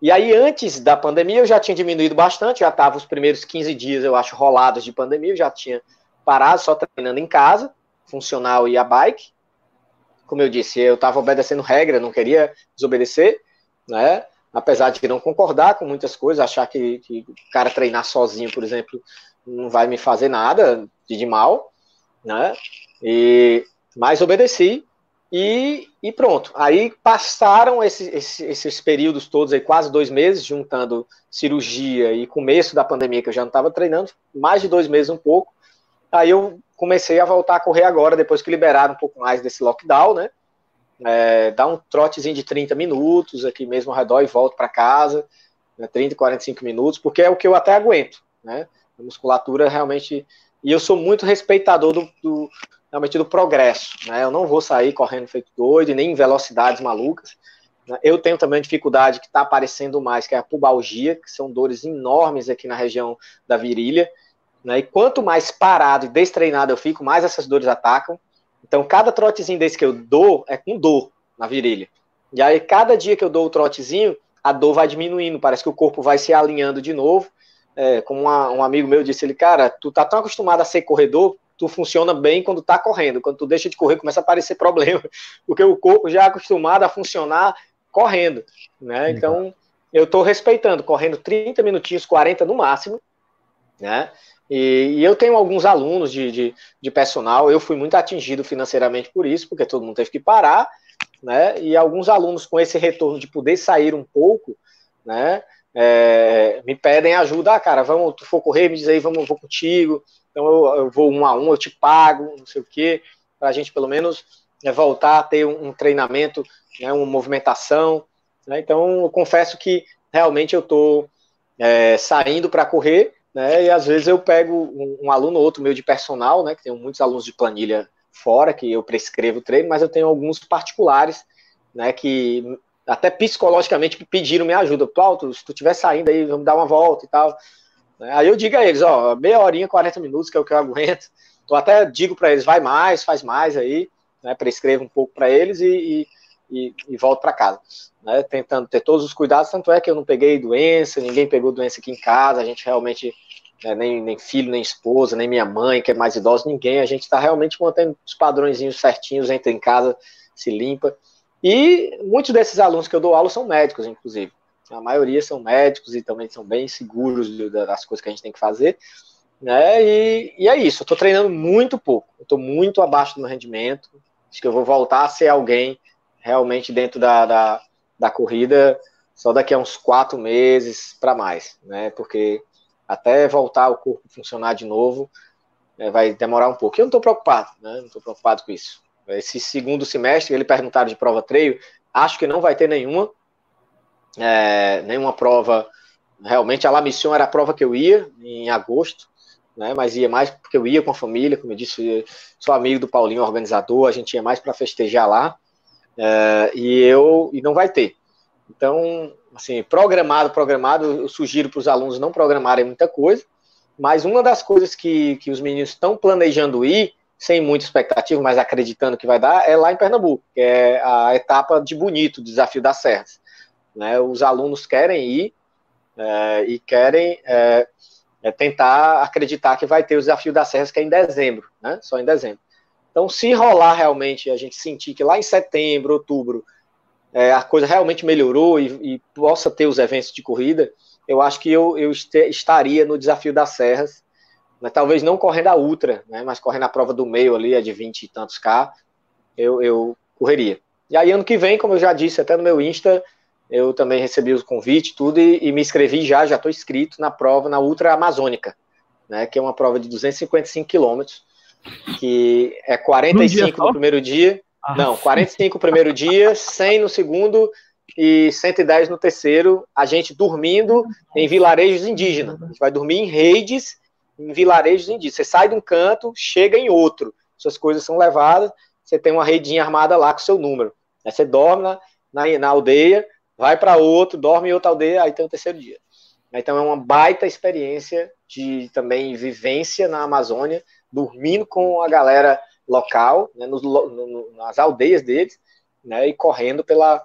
B: E aí, antes da pandemia, eu já tinha diminuído bastante, já estava os primeiros 15 dias, eu acho, rolados de pandemia, eu já tinha parado, só treinando em casa, funcional e a bike como eu disse, eu estava obedecendo regra, não queria desobedecer, né? Apesar de não concordar com muitas coisas, achar que, que o cara treinar sozinho, por exemplo, não vai me fazer nada de, de mal, né? E, mas obedeci e, e pronto. Aí passaram esses, esses, esses, períodos todos aí, quase dois meses, juntando cirurgia e começo da pandemia, que eu já não estava treinando, mais de dois meses um pouco. Aí eu comecei a voltar a correr agora, depois que liberaram um pouco mais desse lockdown, né? É, dá um trotezinho de 30 minutos aqui mesmo ao redor e volto para casa, né, 30, 45 minutos, porque é o que eu até aguento, né? A musculatura realmente. E eu sou muito respeitador do, do realmente do progresso, né? Eu não vou sair correndo feito doido, nem em velocidades malucas. Né? Eu tenho também dificuldade que está aparecendo mais, que é a pubalgia, que são dores enormes aqui na região da virilha. Né? E quanto mais parado e destreinado eu fico, mais essas dores atacam. Então, cada trotezinho desse que eu dou é com dor na virilha. E aí, cada dia que eu dou o trotezinho, a dor vai diminuindo, parece que o corpo vai se alinhando de novo. É, como uma, um amigo meu disse, ele, cara, tu tá tão acostumado a ser corredor, tu funciona bem quando tá correndo. Quando tu deixa de correr, começa a aparecer problema, porque o corpo já é acostumado a funcionar correndo, né? Então, eu tô respeitando, correndo 30 minutinhos, 40 no máximo, né? E, e, eu tenho alguns alunos de, de, de, personal, eu fui muito atingido financeiramente por isso, porque todo mundo teve que parar, né? E alguns alunos com esse retorno de poder sair um pouco, né? É, me pedem ajuda, ah, cara, vamos, tu for correr, me diz aí, vamos, vou contigo, então eu, eu vou um a um, eu te pago, não sei o quê, para a gente pelo menos né, voltar a ter um, um treinamento, né, uma movimentação, né? Então eu confesso que realmente eu estou é, saindo para correr, né? E às vezes eu pego um, um aluno ou outro meu de personal, né? Que tem muitos alunos de planilha fora que eu prescrevo treino, mas eu tenho alguns particulares, né? Que até psicologicamente pediram minha ajuda. Paulo, se tu estiver saindo aí, vamos dar uma volta e tal. Né? Aí eu digo a eles, ó, meia horinha, 40 minutos, que é o que eu aguento. Eu até digo para eles, vai mais, faz mais aí, né? Prescrevo um pouco para eles e, e, e, volto para casa né, tentando ter todos os cuidados, tanto é que eu não peguei doença, ninguém pegou doença aqui em casa, a gente realmente, né, nem, nem filho, nem esposa, nem minha mãe, que é mais idosa, ninguém, a gente está realmente mantendo os padrõezinhos certinhos, entra em casa, se limpa, e muitos desses alunos que eu dou aula são médicos, inclusive, a maioria são médicos e também são bem seguros das coisas que a gente tem que fazer. Né? E, e é isso, eu estou treinando muito pouco, estou muito abaixo do meu rendimento. Acho que eu vou voltar a ser alguém realmente dentro da, da, da corrida só daqui a uns quatro meses para mais, né? Porque até voltar o corpo funcionar de novo é, vai demorar um pouco. Eu não estou preocupado, né? Não estou preocupado com isso. Esse segundo semestre, ele perguntaram de prova treino, acho que não vai ter nenhuma, é, nenhuma prova. Realmente, a La Mission era a prova que eu ia em agosto, né? Mas ia mais porque eu ia com a família, como eu disse, sou amigo do Paulinho, organizador, a gente ia mais para festejar lá. É, e eu e não vai ter. Então, assim, programado, programado, eu sugiro para os alunos não programarem muita coisa, mas uma das coisas que, que os meninos estão planejando ir, sem muita expectativa, mas acreditando que vai dar, é lá em Pernambuco, que é a etapa de Bonito, Desafio das Serras. Né? Os alunos querem ir é, e querem é, é tentar acreditar que vai ter o Desafio das Serras, que é em dezembro, né? só em dezembro. Então, se rolar realmente, a gente sentir que lá em setembro, outubro, é, a coisa realmente melhorou e, e, possa ter os eventos de corrida, eu acho que eu, eu este, estaria no Desafio das Serras, né, talvez não correndo a ultra, né, mas correndo a prova do meio ali, a de 20 e tantos K, eu, eu correria. E aí, ano que vem, como eu já disse até no meu Insta, eu também recebi o convite, tudo, e, e me inscrevi já, já estou inscrito na prova, na Ultra Amazônica, né, que é uma prova de 255 quilômetros, que é 45 no primeiro dia, ah, não, 45 no primeiro dia, 100 no segundo e 110 no terceiro, a gente dormindo em vilarejos indígenas. A gente vai dormir em redes em vilarejos indígenas. Você sai de um canto, chega em outro. Suas coisas são levadas, você tem uma redinha armada lá com seu número. Aí você dorme na, na, na aldeia, vai para outro, dorme em outra aldeia, aí tem o terceiro dia. Então é uma baita experiência de também vivência na Amazônia, dormindo com a galera local, né, nos, no, nas aldeias deles, né, e correndo pela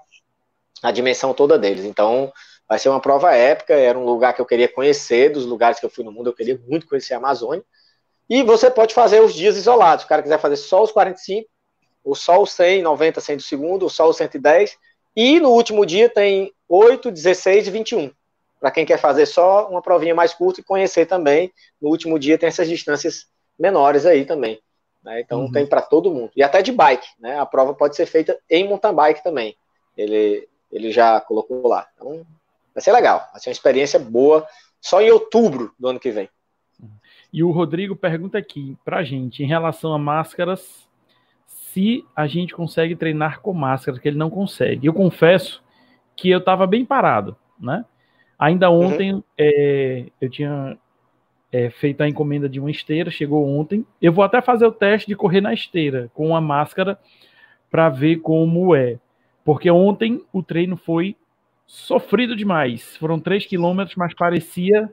B: a dimensão toda deles. Então, vai ser uma prova épica, era um lugar que eu queria conhecer, dos lugares que eu fui no mundo, eu queria muito conhecer a Amazônia. E você pode fazer os dias isolados, se o cara quiser fazer só os 45, ou só os 100, 90, 100 do segundo, ou só os 110, e no último dia tem 8, 16 e 21. Para quem quer fazer só uma provinha mais curta e conhecer também, no último dia tem essas distâncias menores aí também. Né? Então uhum. tem para todo mundo. E até de bike, né? A prova pode ser feita em mountain bike também. Ele, ele já colocou lá. Então vai ser legal. Vai ser uma experiência boa só em outubro do ano que vem.
A: E o Rodrigo pergunta aqui para a gente em relação a máscaras, se a gente consegue treinar com máscara, que ele não consegue. Eu confesso que eu estava bem parado, né? Ainda uhum. ontem uhum. é, eu tinha é, feito a encomenda de uma esteira, chegou ontem. Eu vou até fazer o teste de correr na esteira com a máscara para ver como é. Porque ontem o treino foi sofrido demais. Foram 3 quilômetros, mas parecia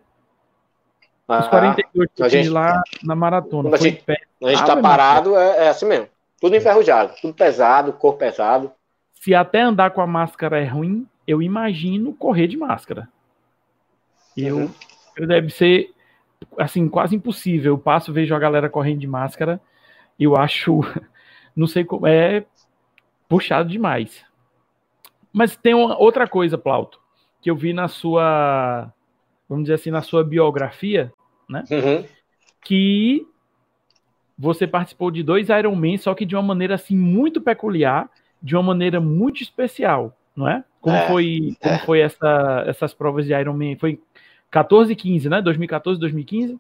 A: ah, os 42 que eu gente, lá na maratona.
B: A gente, a gente tá parado, é, é, assim mesmo. Tudo enferrujado, tudo pesado, corpo pesado.
A: Se até andar com a máscara é ruim, eu imagino correr de máscara. Eu uhum. deve ser assim, quase impossível. Eu passo, vejo a galera correndo de máscara, eu acho, não sei como, é puxado demais. Mas tem uma, outra coisa, Plauto, que eu vi na sua, vamos dizer assim, na sua biografia, né? Uhum. Que você participou de dois Ironman, só que de uma maneira assim muito peculiar, de uma maneira muito especial, não é? Como é, foi, como é. foi essa, essas provas de Ironman? Foi 14 e 15, né? 2014, 2015?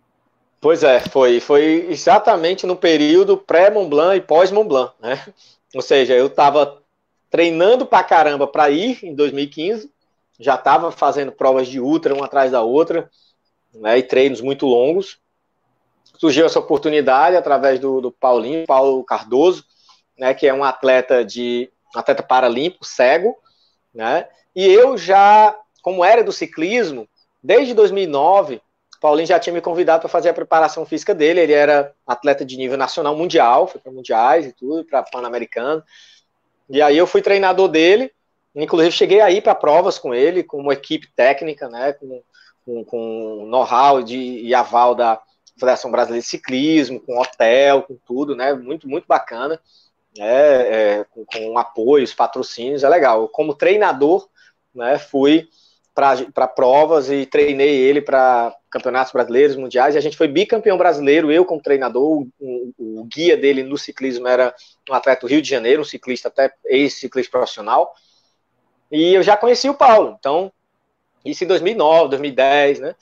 B: Pois é, foi, foi exatamente no período pré-Mont Blanc e pós-Mont Blanc, né? Ou seja, eu estava treinando pra caramba para ir em 2015, já estava fazendo provas de ultra uma atrás da outra, né? E treinos muito longos. Surgiu essa oportunidade através do, do Paulinho, Paulo Cardoso, né? Que é um atleta de atleta paralímpico, cego, né? E eu já, como era do ciclismo, Desde 2009, Paulinho já tinha me convidado para fazer a preparação física dele. Ele era atleta de nível nacional mundial, foi para mundiais e tudo, para pan-americano. E aí eu fui treinador dele. Inclusive cheguei aí para provas com ele, com uma equipe técnica, né, com, com, com know-how e aval da Federação Brasileira de Ciclismo, com hotel, com tudo, né, muito muito bacana, né, é, com, com apoios, patrocínios, é legal. Eu, como treinador, né, fui para provas e treinei ele para campeonatos brasileiros, mundiais, e a gente foi bicampeão brasileiro, eu como treinador, o, o, guia dele no ciclismo era um atleta do Rio de Janeiro, um ciclista até ex-ciclista profissional, e eu já conheci o Paulo, então, isso em 2009, 2010, né,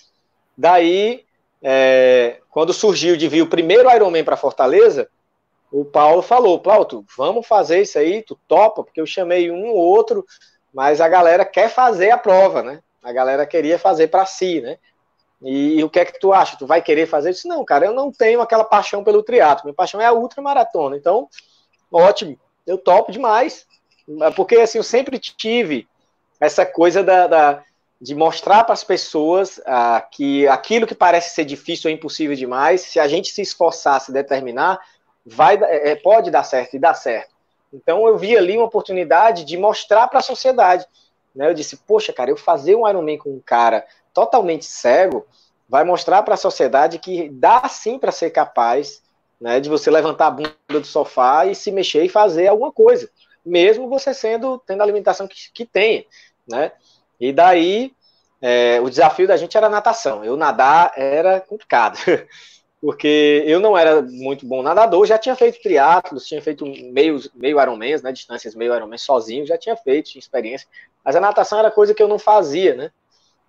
B: daí, é, quando surgiu de vir o primeiro Ironman para Fortaleza, o Paulo falou, Plauto, vamos fazer isso aí, tu topa, porque eu chamei um ou outro, mas a galera quer fazer a prova, né? A galera queria fazer para si, né? E, e, o que é que tu acha? Tu vai querer fazer isso? Não, cara, eu não tenho aquela paixão pelo triatlo. Minha paixão é a ultramaratona. Então, ótimo, eu topo demais. Porque, assim, eu sempre tive essa coisa da, da de mostrar para as pessoas ah, que aquilo que parece ser difícil ou impossível demais, se a gente se esforçar, se determinar, vai, é, pode dar certo e dá certo. Então eu vi ali uma oportunidade de mostrar para a sociedade. Né? Eu disse, poxa, cara, eu fazer um Ironman com um cara totalmente cego vai mostrar para a sociedade que dá sim para ser capaz né, de você levantar a bunda do sofá e se mexer e fazer alguma coisa, mesmo você sendo tendo a limitação que, que tem, né? E daí é, o desafio da gente era natação. Eu nadar era complicado. porque eu não era muito bom nadador, já tinha feito triatlos, tinha feito meio, meio Ironmans, né, distâncias meio Ironman sozinho, já tinha feito, tinha experiência, mas a natação era coisa que eu não fazia, né,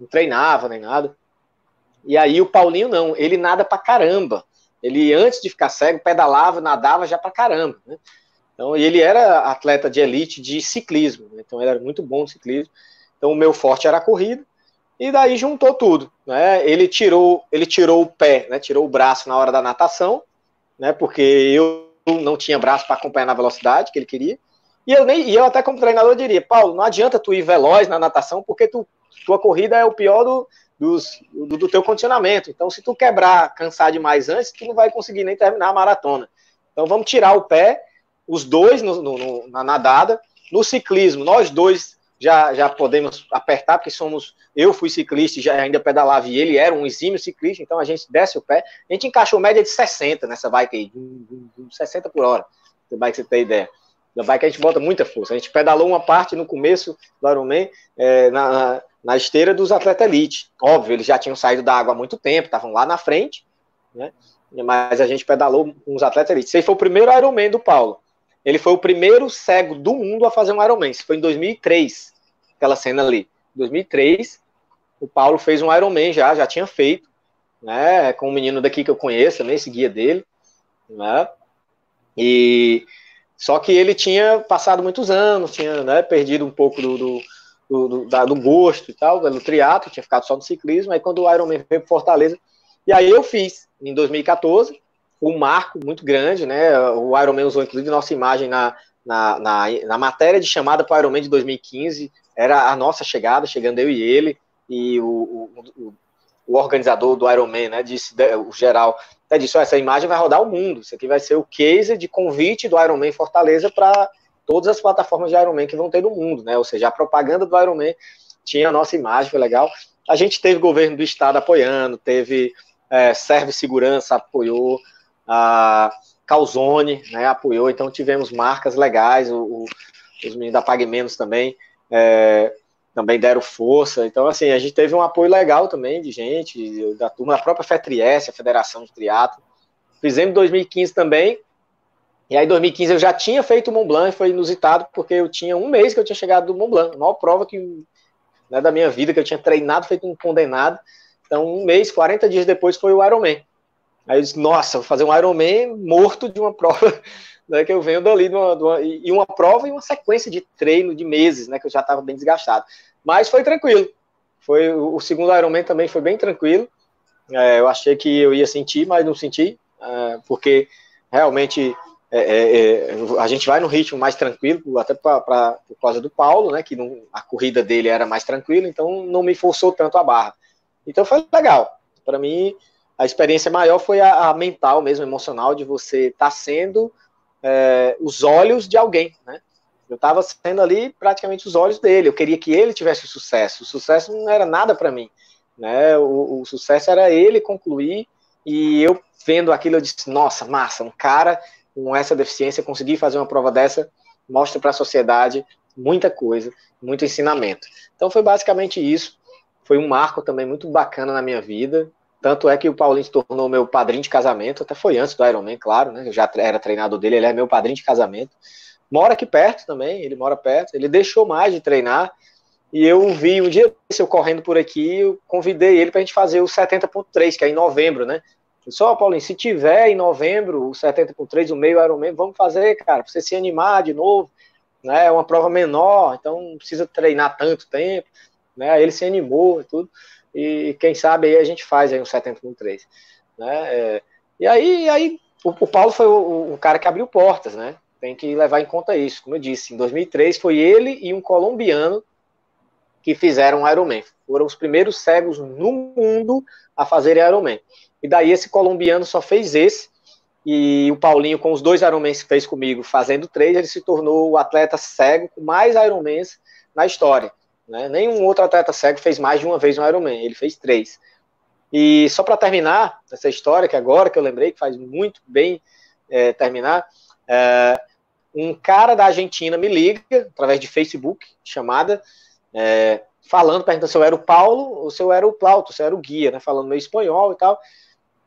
B: não treinava nem nada. E aí o Paulinho não, ele nada pra caramba. Ele antes de ficar cego pedalava, nadava já pra caramba, né? Então, ele era atleta de elite de ciclismo, né? então ele era muito bom de ciclismo. Então o meu forte era a corrida e daí juntou tudo, né? Ele tirou, ele tirou o pé, né? Tirou o braço na hora da natação, né? Porque eu não tinha braço para acompanhar na velocidade que ele queria. E eu nem, e eu até como treinador diria, Paulo, não adianta tu ir veloz na natação, porque tu, tua corrida é o pior do, dos, do, do teu condicionamento. Então, se tu quebrar, cansar demais antes, tu não vai conseguir nem terminar a maratona. Então, vamos tirar o pé, os dois no, no, na nadada. No ciclismo, nós dois já, já podemos apertar, porque somos. Eu fui ciclista e já ainda pedalava e ele era um exímio ciclista, então a gente desce o pé. A gente encaixou média de 60 nessa bike aí, 60 por hora, bike você tem ideia. Na bike a gente bota muita força. A gente pedalou uma parte no começo do Ironman é, na, na esteira dos atletas elite. Óbvio, eles já tinham saído da água há muito tempo, estavam lá na frente, né? Mas a gente pedalou com os atletas elite. Esse foi o primeiro Ironman do Paulo. Ele foi o primeiro cego do mundo a fazer um Ironman. Isso foi em 2003, aquela cena ali. Em 2003, o Paulo fez um Ironman já, já tinha feito, né? Com um menino daqui que eu conheço, né, esse guia dele, né? E só que ele tinha passado muitos anos, tinha né, perdido um pouco do, do, do, do, do gosto e tal, pelo triatlo, tinha ficado só no ciclismo. Aí quando o Ironman veio para Fortaleza, e aí eu fiz em 2014 um marco muito grande, né? O Ironman usou inclusive nossa imagem na, na, na, na matéria de chamada para o Ironman de 2015, era a nossa chegada, chegando eu e ele, e o, o, o organizador do Ironman, né, disse, o geral, até disse, essa imagem vai rodar o mundo, isso aqui vai ser o case de convite do Ironman Fortaleza para todas as plataformas de Ironman que vão ter no mundo, né, ou seja, a propaganda do Ironman tinha a nossa imagem, foi legal. A gente teve governo do estado apoiando, teve é, Serve Segurança apoiou, a Calzone, né, apoiou, então tivemos marcas legais, o, o, os meninos da Pague Menos também é, também deram força, então assim, a gente teve um apoio legal também de gente, da turma, da própria FETRIES, a Federação de Triatlo, fizemos em 2015 também, e aí em 2015 eu já tinha feito o Mont Blanc, foi inusitado, porque eu tinha um mês que eu tinha chegado do Mont Blanc, a maior prova que, né, da minha vida, que eu tinha treinado, feito um condenado, então um mês, 40 dias depois foi o Ironman, Aí eu disse, nossa, vou fazer um Ironman morto de uma prova, né, que eu venho dali, de uma, de uma, e uma prova e uma sequência de treino de meses, né, que eu já estava bem desgastado. Mas foi tranquilo. Foi o segundo Ironman também foi bem tranquilo. É, eu achei que eu ia sentir, mas não senti, é, porque realmente é, é a gente vai no ritmo mais tranquilo, até pra, pra, por causa do Paulo, né, que não, a corrida dele era mais tranquila, então não me forçou tanto a barra. Então foi legal. Para mim, a experiência maior foi a, a mental mesmo, emocional, de você estar tá sendo é, os olhos de alguém, né? Eu estava sendo ali praticamente os olhos dele. Eu queria que ele tivesse sucesso. O sucesso não era nada para mim, né? O, o, sucesso era ele concluir e eu vendo aquilo eu disse: Nossa, massa, um cara com essa deficiência conseguir fazer uma prova dessa mostra para a sociedade muita coisa, muito ensinamento. Então foi basicamente isso. foi um marco também muito bacana na minha vida. Tanto é que o Paulinho se tornou meu padrinho de casamento, até foi antes do Ironman, claro, né? Eu já era treinador dele, ele é meu padrinho de casamento. Mora aqui perto também, ele mora perto. Ele deixou mais de treinar. E eu vi um dia eu correndo por aqui, eu convidei ele para a gente fazer o 70.3, que é em novembro, né? Só, Paulinho, se tiver em novembro o 70.3, o meio Ironman, vamos fazer, cara, para você se animar de novo. Né? É uma prova menor, então não precisa treinar tanto tempo. Né? Ele se animou e tudo e quem sabe aí a gente faz aí um 70.3, né? É, e aí, aí o, o Paulo foi o, o, cara que abriu portas, né? Tem que levar em conta isso, como eu disse, em 2003 foi ele e um colombiano que fizeram Ironman. Foram os primeiros cegos no mundo a fazerem Ironman. E daí esse colombiano só fez esse, e o Paulinho, com os dois Ironmans que fez comigo, fazendo três, ele se tornou o atleta cego com mais Ironmans na história. Né? Nenhum outro atleta cego fez mais de uma vez um Ironman, ele fez três. E só para terminar essa história, que agora que eu lembrei, que faz muito bem é, terminar, é, um cara da Argentina me liga, através de Facebook, chamada, é, falando, perguntando se eu era o Paulo ou se eu era o Plauto, se eu era o guia, né, falando meio espanhol e tal.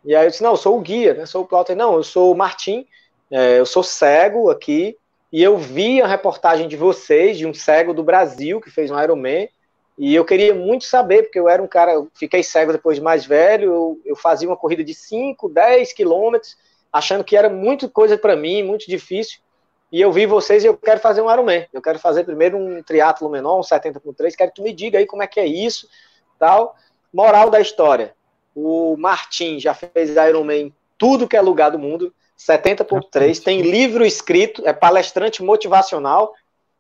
B: E aí eu disse, não, eu sou o guia, né, sou o Plauto. Não, eu sou o Martim, é, eu sou cego aqui, e eu vi a reportagem de vocês, de um cego do Brasil que fez um Ironman, e eu queria muito saber, porque eu era um cara, eu fiquei cego depois de mais velho, eu, eu fazia uma corrida de 5, 10 quilômetros, achando que era muito coisa para mim, muito difícil, e eu vi vocês e eu quero fazer um Ironman, eu quero fazer primeiro um triatlo menor, um 70.3, quero que tu me diga aí como é que é isso, tal. Moral da história, o Martin já fez Ironman em tudo que é lugar do mundo, 70.3, tem livro escrito, é palestrante motivacional.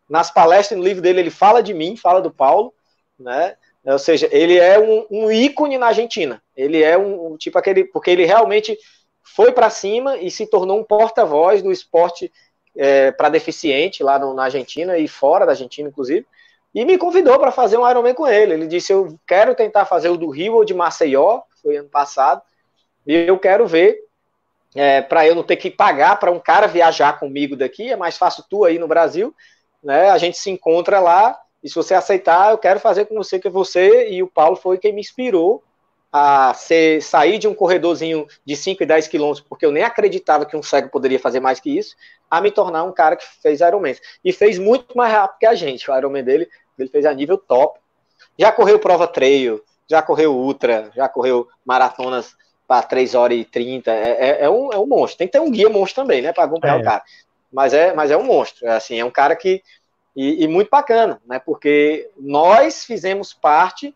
B: Nas palestras, no livro dele, ele fala de mim, fala do Paulo, né? Ou seja, ele é um, um ícone na Argentina. Ele é um, um tipo aquele. Porque ele realmente foi para cima e se tornou um porta-voz do esporte é, para deficiente lá no, na Argentina e fora da Argentina, inclusive. E me convidou para fazer um Ironman com ele. Ele disse: Eu quero tentar fazer o do Rio ou de Maceió, foi ano passado, e eu quero ver é, para eu não ter que pagar para um cara viajar comigo daqui, é mais fácil tu aí no Brasil, né? A gente se encontra lá e se você aceitar, eu quero fazer com você que você e o Paulo foi quem me inspirou a ser, sair de um corredorzinho de 5 e 10 quilômetros, porque eu nem acreditava que um cego poderia fazer mais que isso, a me tornar um cara que fez Ironman. E fez muito mais rápido que a gente. O Ironman dele, ele fez a nível top. Já correu prova trail, já correu ultra, já correu maratonas para 3 horas e 30. É, é, é, um, é um monstro. Tem que ter um guia monstro também, né? Para acompanhar é. o cara. Mas é, mas é um monstro. É, assim, é um cara que. E, e, muito bacana, né? Porque nós fizemos parte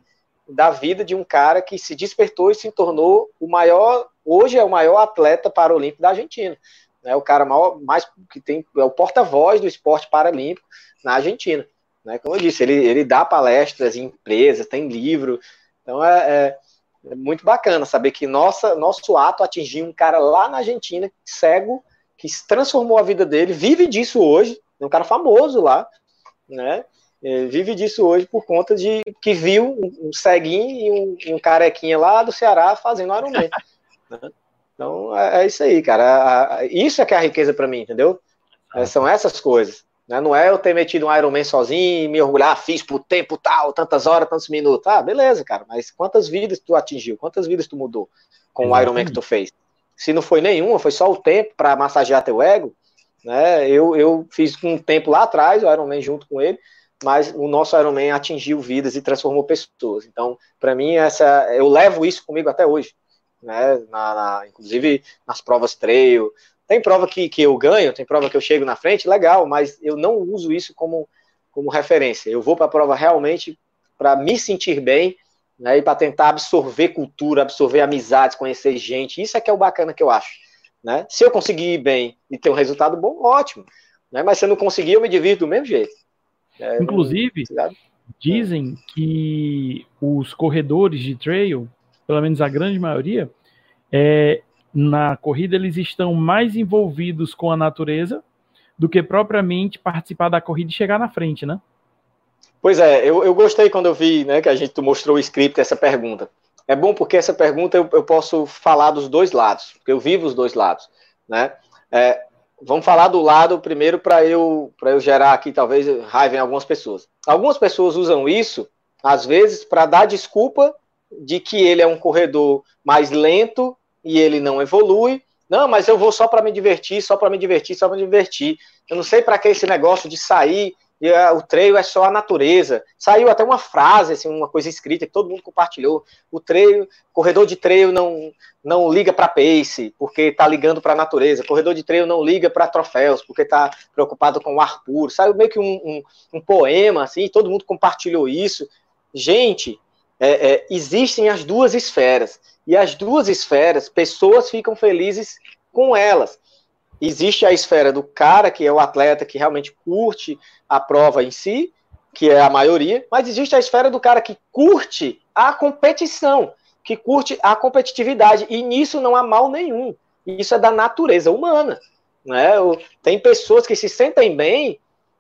B: da vida de um cara que se despertou e se tornou o maior. Hoje é o maior atleta paralímpico da Argentina. Né? O cara maior, mais que tem. É o porta-voz do esporte paralímpico na Argentina. Né? Como eu disse, ele, ele dá palestras em empresas, tem livro. Então é, é é muito bacana saber que nossa, nosso ato atingiu um cara lá na Argentina, cego, que transformou a vida dele, vive disso hoje, é um cara famoso lá, né? É, vive disso hoje por conta de que viu um, ceguinho e um, um, carequinha lá do Ceará fazendo Ironman. né? Então é, é, isso aí, cara. isso é que é a riqueza para mim, entendeu? É, são essas coisas. Né? Não é eu ter metido um Ironman sozinho e me orgulhar, ah, fiz por tempo tal, tantas horas, tantos minutos. Ah, beleza, cara, mas quantas vidas tu atingiu? Quantas vidas tu mudou com Exatamente. o Ironman que tu fez? Se não foi nenhuma, foi só o tempo para massagear teu ego, né? Eu, eu fiz um tempo lá atrás, o Ironman junto com ele, mas o nosso Ironman atingiu vidas e transformou pessoas. Então, para mim, essa, eu levo isso comigo até hoje. Né, na, na, inclusive nas provas trail, tem prova que, que eu ganho, tem prova que eu chego na frente, legal, mas eu não uso isso como, como referência. Eu vou para a prova realmente para me sentir bem né, e para tentar absorver cultura, absorver amizades, conhecer gente. Isso é que é o bacana que eu acho. Né? Se eu conseguir ir bem e ter um resultado bom, ótimo. Né? Mas se eu não conseguir, eu me divirto do mesmo jeito.
A: É, Inclusive, dizem que os corredores de trail, pelo menos a grande maioria, é, na corrida eles estão mais envolvidos com a natureza do que propriamente participar da corrida e chegar na frente, né?
B: Pois é, eu, eu gostei quando eu vi né, que a gente mostrou o script essa pergunta. É bom porque essa pergunta eu, eu posso falar dos dois lados, porque eu vivo os dois lados. Né? É, vamos falar do lado primeiro para eu, eu gerar aqui talvez raiva em algumas pessoas. Algumas pessoas usam isso às vezes, para dar desculpa de que ele é um corredor mais lento e ele não evolui. Não, mas eu vou só para me divertir, só para me divertir, só para me divertir. Eu não sei para que esse negócio de sair e uh, o treino é só a natureza. Saiu até uma frase, assim, uma coisa escrita que todo mundo compartilhou. O treino, corredor de treino não, não liga para pace, porque está ligando para a natureza. Corredor de treino não liga para troféus, porque está preocupado com o ar puro. Saiu meio que um, um, um poema, assim, todo mundo compartilhou isso. Gente, é, é, existem as duas esferas. E as duas esferas, pessoas ficam felizes com elas. Existe a esfera do cara, que é o atleta que realmente curte a prova em si, que é a maioria, mas existe a esfera do cara que curte a competição, que curte a competitividade, e nisso não há mal nenhum. Isso é da natureza humana. Né? Tem pessoas que se sentem bem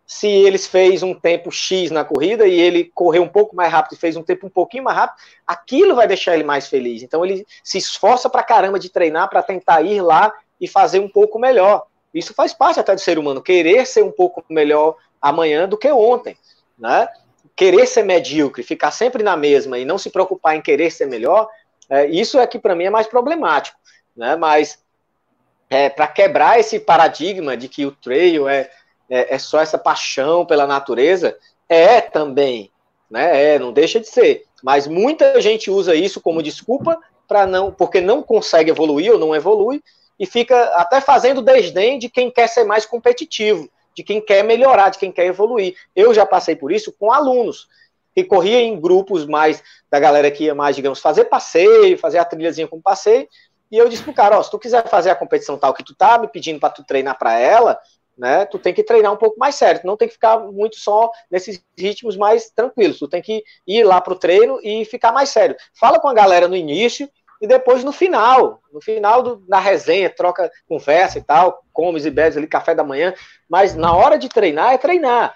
B: se eles fez um tempo X na corrida e ele correu um pouco mais rápido e fez um tempo um pouquinho mais rápido, aquilo vai deixar ele mais feliz. Então ele se esforça pra caramba de treinar para tentar ir lá e fazer um pouco melhor. Isso faz parte até do ser humano, querer ser um pouco melhor amanhã do que ontem, né? Querer ser medíocre, ficar sempre na mesma e não se preocupar em querer ser melhor, é, isso é que para mim é mais problemático, né? Mas é, para quebrar esse paradigma de que o trail é, é, é, só essa paixão pela natureza, é também, né? É, não deixa de ser. Mas muita gente usa isso como desculpa para não, porque não consegue evoluir ou não evolui e fica até fazendo desdém de quem quer ser mais competitivo, de quem quer melhorar, de quem quer evoluir. Eu já passei por isso com alunos que corria em grupos mais da galera que ia mais, digamos, fazer passeio, fazer a trilhazinha com passeio, e eu disse pro cara, ó, se tu quiser fazer a competição tal que tu tá me pedindo para tu treinar para ela, né, tu tem que treinar um pouco mais sério, tu não tem que ficar muito só nesses ritmos mais tranquilos, tu tem que ir lá pro treino e ficar mais sério. Fala com a galera no início, e depois no final, no final do, da resenha, troca conversa e tal, comes e bebes ali café da manhã, mas na hora de treinar é treinar.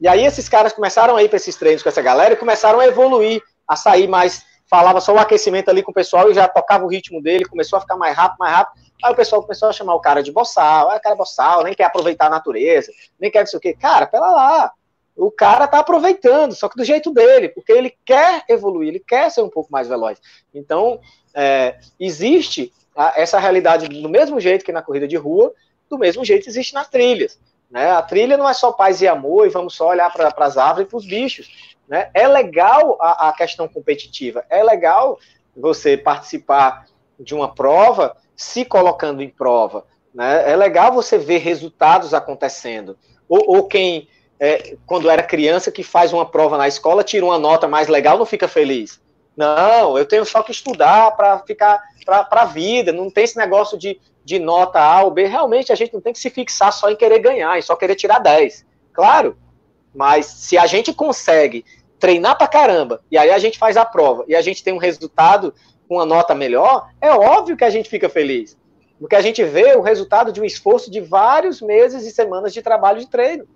B: E aí esses caras começaram a ir para esses treinos com essa galera e começaram a evoluir, a sair mais, falava só o aquecimento ali com o pessoal e já tocava o ritmo dele, começou a ficar mais rápido, mais rápido. Aí o pessoal começou a chamar o cara de boçal, ah, cara é boçal, nem quer aproveitar a natureza, nem quer não sei o quê. Cara, pera lá, o cara tá aproveitando, só que do jeito dele, porque ele quer evoluir, ele quer ser um pouco mais veloz. Então, é, existe essa realidade do mesmo jeito que na corrida de rua, do mesmo jeito existe nas trilhas. Né? A trilha não é só paz e amor e vamos só olhar para as árvores e para os bichos. Né? É legal a, a questão competitiva, é legal você participar de uma prova se colocando em prova. Né? É legal você ver resultados acontecendo. Ou, ou quem, é, quando era criança, que faz uma prova na escola, tira uma nota mais legal, não fica feliz. Não, eu tenho só que estudar para ficar para a vida. Não tem esse negócio de, de nota A ou B. Realmente a gente não tem que se fixar só em querer ganhar, em só querer tirar 10. Claro, mas se a gente consegue treinar para caramba e aí a gente faz a prova e a gente tem um resultado com uma nota melhor, é óbvio que a gente fica feliz. Porque a gente vê o resultado de um esforço de vários meses e semanas de trabalho de treino.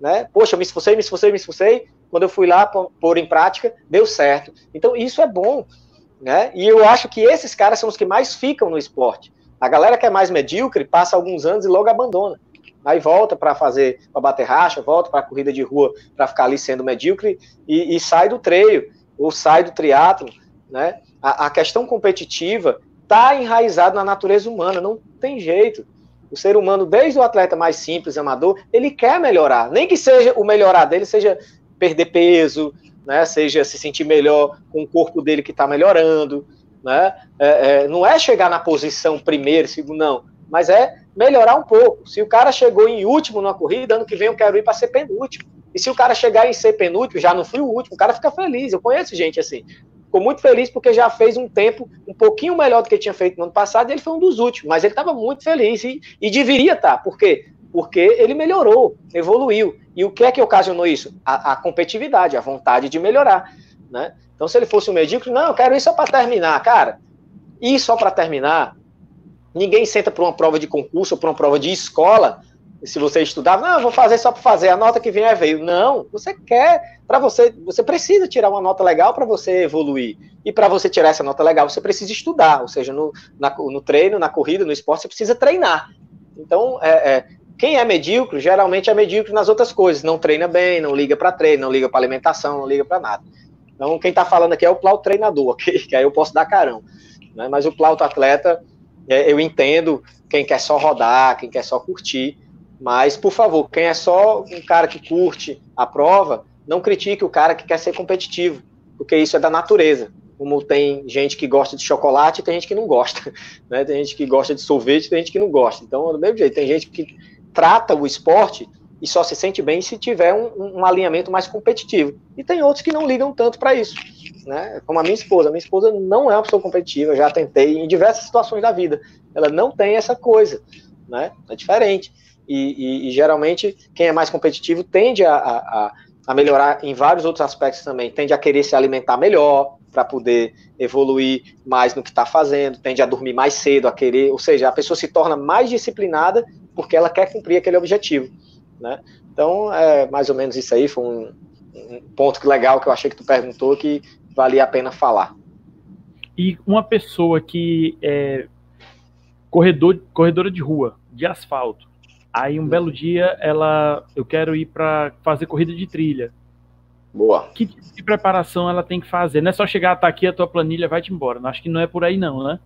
B: Né? Poxa, me esforcei, me esforcei, me esforcei, quando eu fui lá pôr em prática, deu certo. Então, isso é bom. Né? E eu acho que esses caras são os que mais ficam no esporte. A galera que é mais medíocre passa alguns anos e logo abandona. Aí volta para fazer, para bater racha, volta para a corrida de rua para ficar ali sendo medíocre e, e, sai do treino, ou sai do triatlo. Né? A, a questão competitiva está enraizada na natureza humana, não tem jeito. O ser humano, desde o atleta mais simples, amador, ele quer melhorar. Nem que seja o melhorar dele seja perder peso, né? Seja se sentir melhor com o corpo dele que está melhorando, né? É, é, não é chegar na posição primeiro, segundo, não, mas é melhorar um pouco. Se o cara chegou em último na corrida, ano que vem eu quero ir para ser penúltimo. E se o cara chegar em ser penúltimo, já não fui o último, o cara fica feliz. Eu conheço gente assim. Ficou muito feliz porque já fez um tempo um pouquinho melhor do que tinha feito no ano passado e ele foi um dos últimos. Mas ele estava muito feliz e, e deveria estar. Tá, por quê? Porque ele melhorou, evoluiu. E o que é que ocasionou isso? A, a competitividade, a vontade de melhorar. Né? Então, se ele fosse um medíocre, não, eu quero isso só para terminar. Cara, ir só para terminar, ninguém senta para uma prova de concurso ou para uma prova de escola. Se você estudar, não, vou fazer só para fazer, a nota que vem é veio. Não, você quer, para você, você precisa tirar uma nota legal para você evoluir. E para você tirar essa nota legal, você precisa estudar, ou seja, no, na, no treino, na corrida, no esporte, você precisa treinar. Então, é, é, quem é medíocre, geralmente é medíocre nas outras coisas. Não treina bem, não liga para treino, não liga para alimentação, não liga para nada. Então, quem está falando aqui é o plauto treinador, que, que aí eu posso dar carão. Né? Mas o plauto atleta, eu entendo quem quer só rodar, quem quer só curtir, mas, por favor, quem é só um cara que curte a prova, não critique o cara que quer ser competitivo, porque isso é da natureza. Como tem gente que gosta de chocolate, tem gente que não gosta. Né? Tem gente que gosta de sorvete, tem gente que não gosta. Então, do mesmo jeito, tem gente que trata o esporte e só se sente bem se tiver um, um alinhamento mais competitivo. E tem outros que não ligam tanto para isso. Né? Como a minha esposa. A minha esposa não é uma pessoa competitiva, já tentei em diversas situações da vida. Ela não tem essa coisa. Né? É diferente. E, e, e geralmente, quem é mais competitivo tende a, a, a melhorar em vários outros aspectos também. Tende a querer se alimentar melhor, para poder evoluir mais no que está fazendo, tende a dormir mais cedo, a querer, ou seja, a pessoa se torna mais disciplinada porque ela quer cumprir aquele objetivo, né? Então, é mais ou menos isso aí, foi um, um ponto legal que eu achei que tu perguntou que valia a pena falar.
A: E uma pessoa que é corredor, corredora de rua, de asfalto, aí um belo dia ela, eu quero ir para fazer corrida de trilha.
B: Boa.
A: Que tipo de preparação ela tem que fazer? Não é só chegar, tá aqui a tua planilha, vai-te embora. Acho que não é por aí não, né?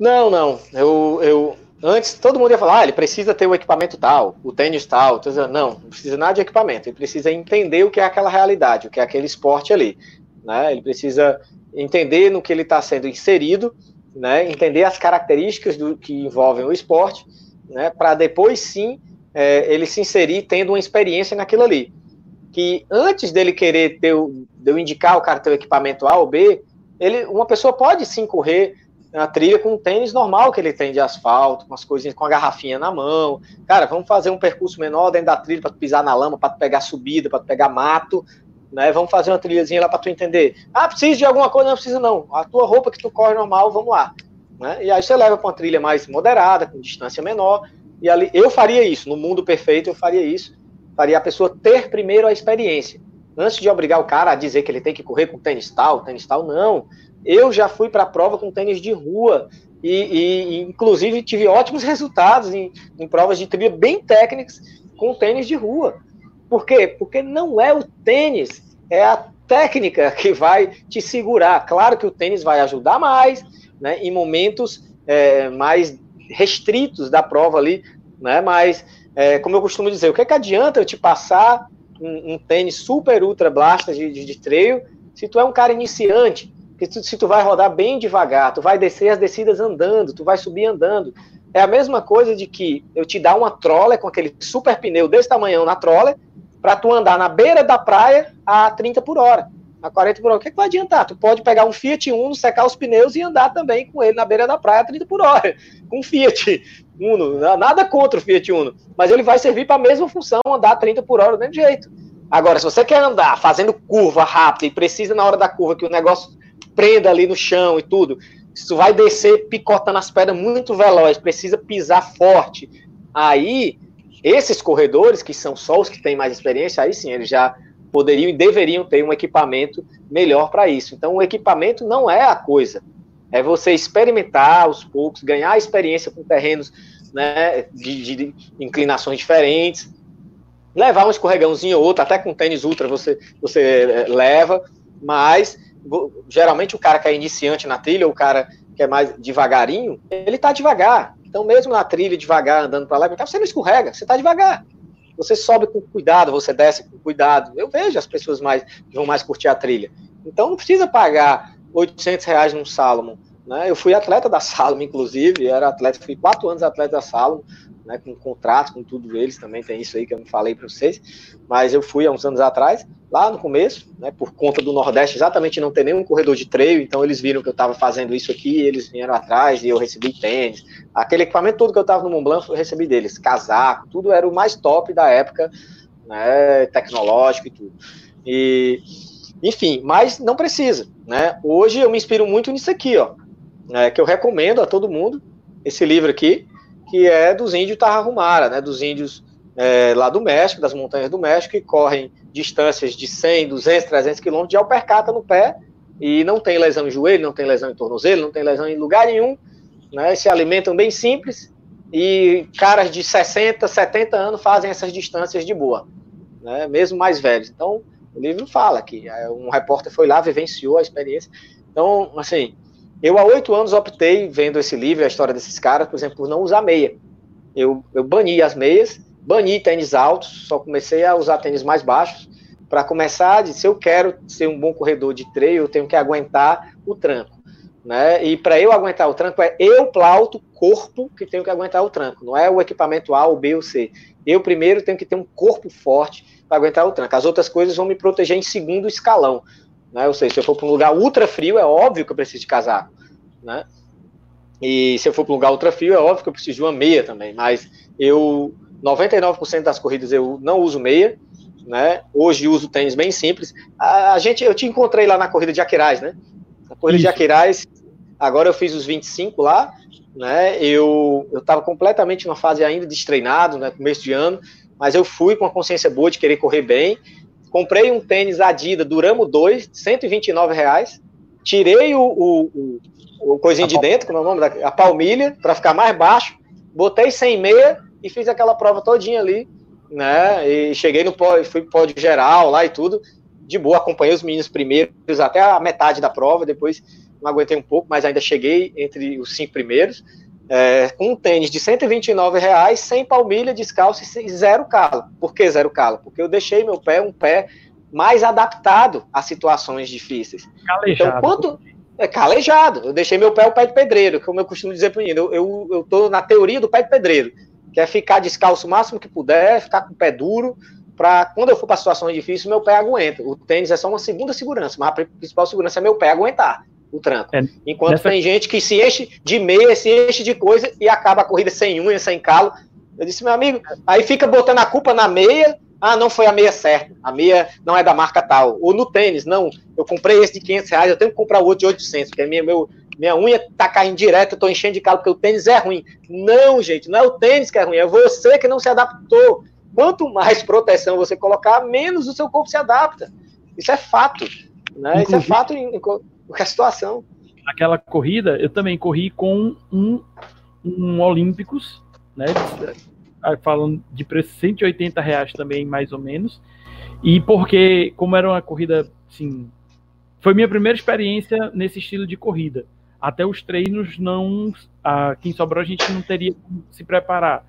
B: Não, não. Eu, eu, Antes, todo mundo ia falar, ah, ele precisa ter o equipamento tal, o tênis tal. Não, não precisa nada de equipamento. Ele precisa entender o que é aquela realidade, o que é aquele esporte ali. Né? Ele precisa entender no que ele está sendo inserido, né? entender as características do que envolvem o esporte, né? para depois sim é, ele se inserir tendo uma experiência naquilo ali. Que antes dele querer ter, de eu indicar o cara ter o equipamento A ou B, ele, uma pessoa pode sim correr na trilha com um tênis normal que ele tem de asfalto, com as coisinhas com a garrafinha na mão. Cara, vamos fazer um percurso menor dentro da trilha para tu pisar na lama, para tu pegar subida, para tu pegar mato, né? Vamos fazer uma trilhazinha lá para tu entender. Ah, precisa de alguma coisa? Não precisa não. A tua roupa que tu corre normal, vamos lá. Né? E aí você leva para uma trilha mais moderada, com distância menor. E ali eu faria isso, no mundo perfeito eu faria isso. Faria a pessoa ter primeiro a experiência. Antes de obrigar o cara a dizer que ele tem que correr com tênis tal, tênis tal, não. Eu já fui para a prova com tênis de rua e, e, inclusive, tive ótimos resultados em, em provas de trilha bem técnicas com tênis de rua. Por quê? Porque não é o tênis, é a técnica que vai te segurar. Claro que o tênis vai ajudar mais, né, em momentos é, mais restritos da prova ali, né, mas, é, como eu costumo dizer, o que, é que adianta eu te passar um, um tênis super ultra blaster de, de, de treino se tu é um cara iniciante? Que tu, se tu vai rodar bem devagar, tu vai descer as descidas andando, tu vai subir andando. É a mesma coisa de que eu te dar uma trola com aquele super pneu desse tamanhão na trola, para tu andar na beira da praia a 30 por hora, a 40 por hora. O que, é que vai adiantar? Tu pode pegar um Fiat Uno, secar os pneus e andar também com ele na beira da praia a 30 por hora, com um Fiat Uno. Nada contra o Fiat Uno, mas ele vai servir para a mesma função, andar a 30 por hora do mesmo jeito. Agora, se você quer andar fazendo curva rápida e precisa na hora da curva que o negócio prenda ali no chão e tudo. Isso vai descer picotando as pedras muito veloz, precisa pisar forte. Aí, esses corredores, que são só os que têm mais experiência, aí sim, eles já poderiam e deveriam ter um equipamento melhor para isso. Então, o equipamento não é a coisa. É você experimentar aos poucos, ganhar experiência com terrenos né, de, de inclinações diferentes, levar um escorregãozinho ou outro, até com tênis ultra você, você eh, leva, mas geralmente o cara que é iniciante na trilha, o cara que é mais devagarinho, ele tá devagar. Então, mesmo na trilha, devagar, andando para lá você não escorrega, você tá devagar. Você sobe com cuidado, você desce com cuidado. Eu vejo as pessoas mais que vão mais curtir a trilha. Então, não precisa pagar 800 reais num Salomon. Né? Eu fui atleta da Salomon, inclusive, era atleta, fui quatro anos atleta da Salomon né, com contratos, com tudo eles, também tem isso aí que eu não falei para vocês, mas eu fui há uns anos atrás, lá no começo, né, por conta do Nordeste exatamente não ter nenhum corredor de treino, então eles viram que eu estava fazendo isso aqui, eles vieram atrás e eu recebi tênis, aquele equipamento todo que eu estava no Mont Blanc eu recebi deles, casaco, tudo era o mais top da época, né, tecnológico e tudo. E, enfim, mas não precisa, né, hoje eu me inspiro muito nisso aqui, ó, né, que eu recomendo a todo mundo, esse livro aqui, que é dos índios Tarrahumara, né, dos índios é, lá do México, das montanhas do México, que correm distâncias de 100, 200, 300 quilômetros de alpercata no pé e não tem lesão em joelho, não tem lesão em tornozelo, não tem lesão em lugar nenhum, né, se alimentam bem simples e caras de 60, 70 anos fazem essas distâncias de boa, né, mesmo mais velhos. Então, O livro fala que é, um repórter foi lá, vivenciou a experiência. Então, assim, eu há oito anos optei, vendo esse livro, a história desses caras, por exemplo, por não usar meia. Eu, eu bani as meias, bani tênis altos, só comecei a usar tênis mais baixos, para começar, se eu quero ser um bom corredor de trail, eu tenho que aguentar o tranco. Né? E para eu aguentar o tranco, é eu, Plauto, corpo, que tenho que aguentar o tranco. Não é o equipamento A, ou B ou C. Eu primeiro tenho que ter um corpo forte para aguentar o tranco. As outras coisas vão me proteger em segundo escalão. Né? Ou seja, se eu for para um lugar ultra frio, é óbvio que eu preciso de casaco. Né? E se eu for para um lugar ultra frio, é óbvio que eu preciso de uma meia também. Mas eu, 99% das corridas eu não uso meia né? Hoje uso tênis bem simples. A, a, gente, eu te encontrei lá na corrida de Aquiraz, né? Na corrida Isso. de Aquiraz, agora eu fiz os 25 lá, né? Eu eu estava completamente numa fase ainda destreinado, né? Começo de ano, mas eu fui com a consciência boa de querer correr bem. Comprei um tênis Adidas Duramo 2, 129 reais. Tirei o, o, o, o coisinho a de dentro, como é o nome? Da, a palmilha, para ficar mais baixo. Botei sem meia e fiz aquela prova todinha ali né? E cheguei no pódio, fui pódio geral lá e tudo, de boa, acompanhei os meninos primeiros até a metade da prova, depois não aguentei um pouco, mas ainda cheguei entre os cinco primeiros, é, com um tênis de 129 reais, sem palmilha, descalço e zero calo. Por que zero calo? Porque eu deixei meu pé um pé mais adaptado a situações difíceis. Calejado. Então, quanto é calejado, eu deixei meu pé o pé de pedreiro, como eu costumo dizer para o menino, eu, eu, eu tô na teoria do pé de pedreiro que é ficar descalço o máximo que puder, ficar com o pé duro, para quando eu for para situações difíceis, meu pé aguenta. O tênis é só uma segunda segurança, mas a principal segurança é meu pé aguentar o tranco. É, Enquanto nessa... tem gente que se enche de meia, se enche de coisa e acaba a corrida sem unha, sem calo. Eu disse, meu amigo, aí fica botando a culpa na meia. Ah, não foi a meia certa. A meia não é da marca tal. Ou no tênis, não. Eu comprei esse de 500 reais, eu tenho que comprar o outro de 800, porque é meu, minha unha tá caindo direto, eu tô enchendo de calo porque o tênis é ruim. Não, gente, não é o tênis que é ruim, é você que não se adaptou. Quanto mais proteção você colocar, menos o seu corpo se adapta. Isso é fato. Né? Isso é fato em, em qualquer situação.
A: Aquela corrida, eu também corri com um, um Olímpicos, né? Falando de preço 180 reais também, mais ou menos. E porque, como era uma corrida, assim, foi minha primeira experiência nesse estilo de corrida até os treinos não. Aqui em Sobral a gente não teria como se preparar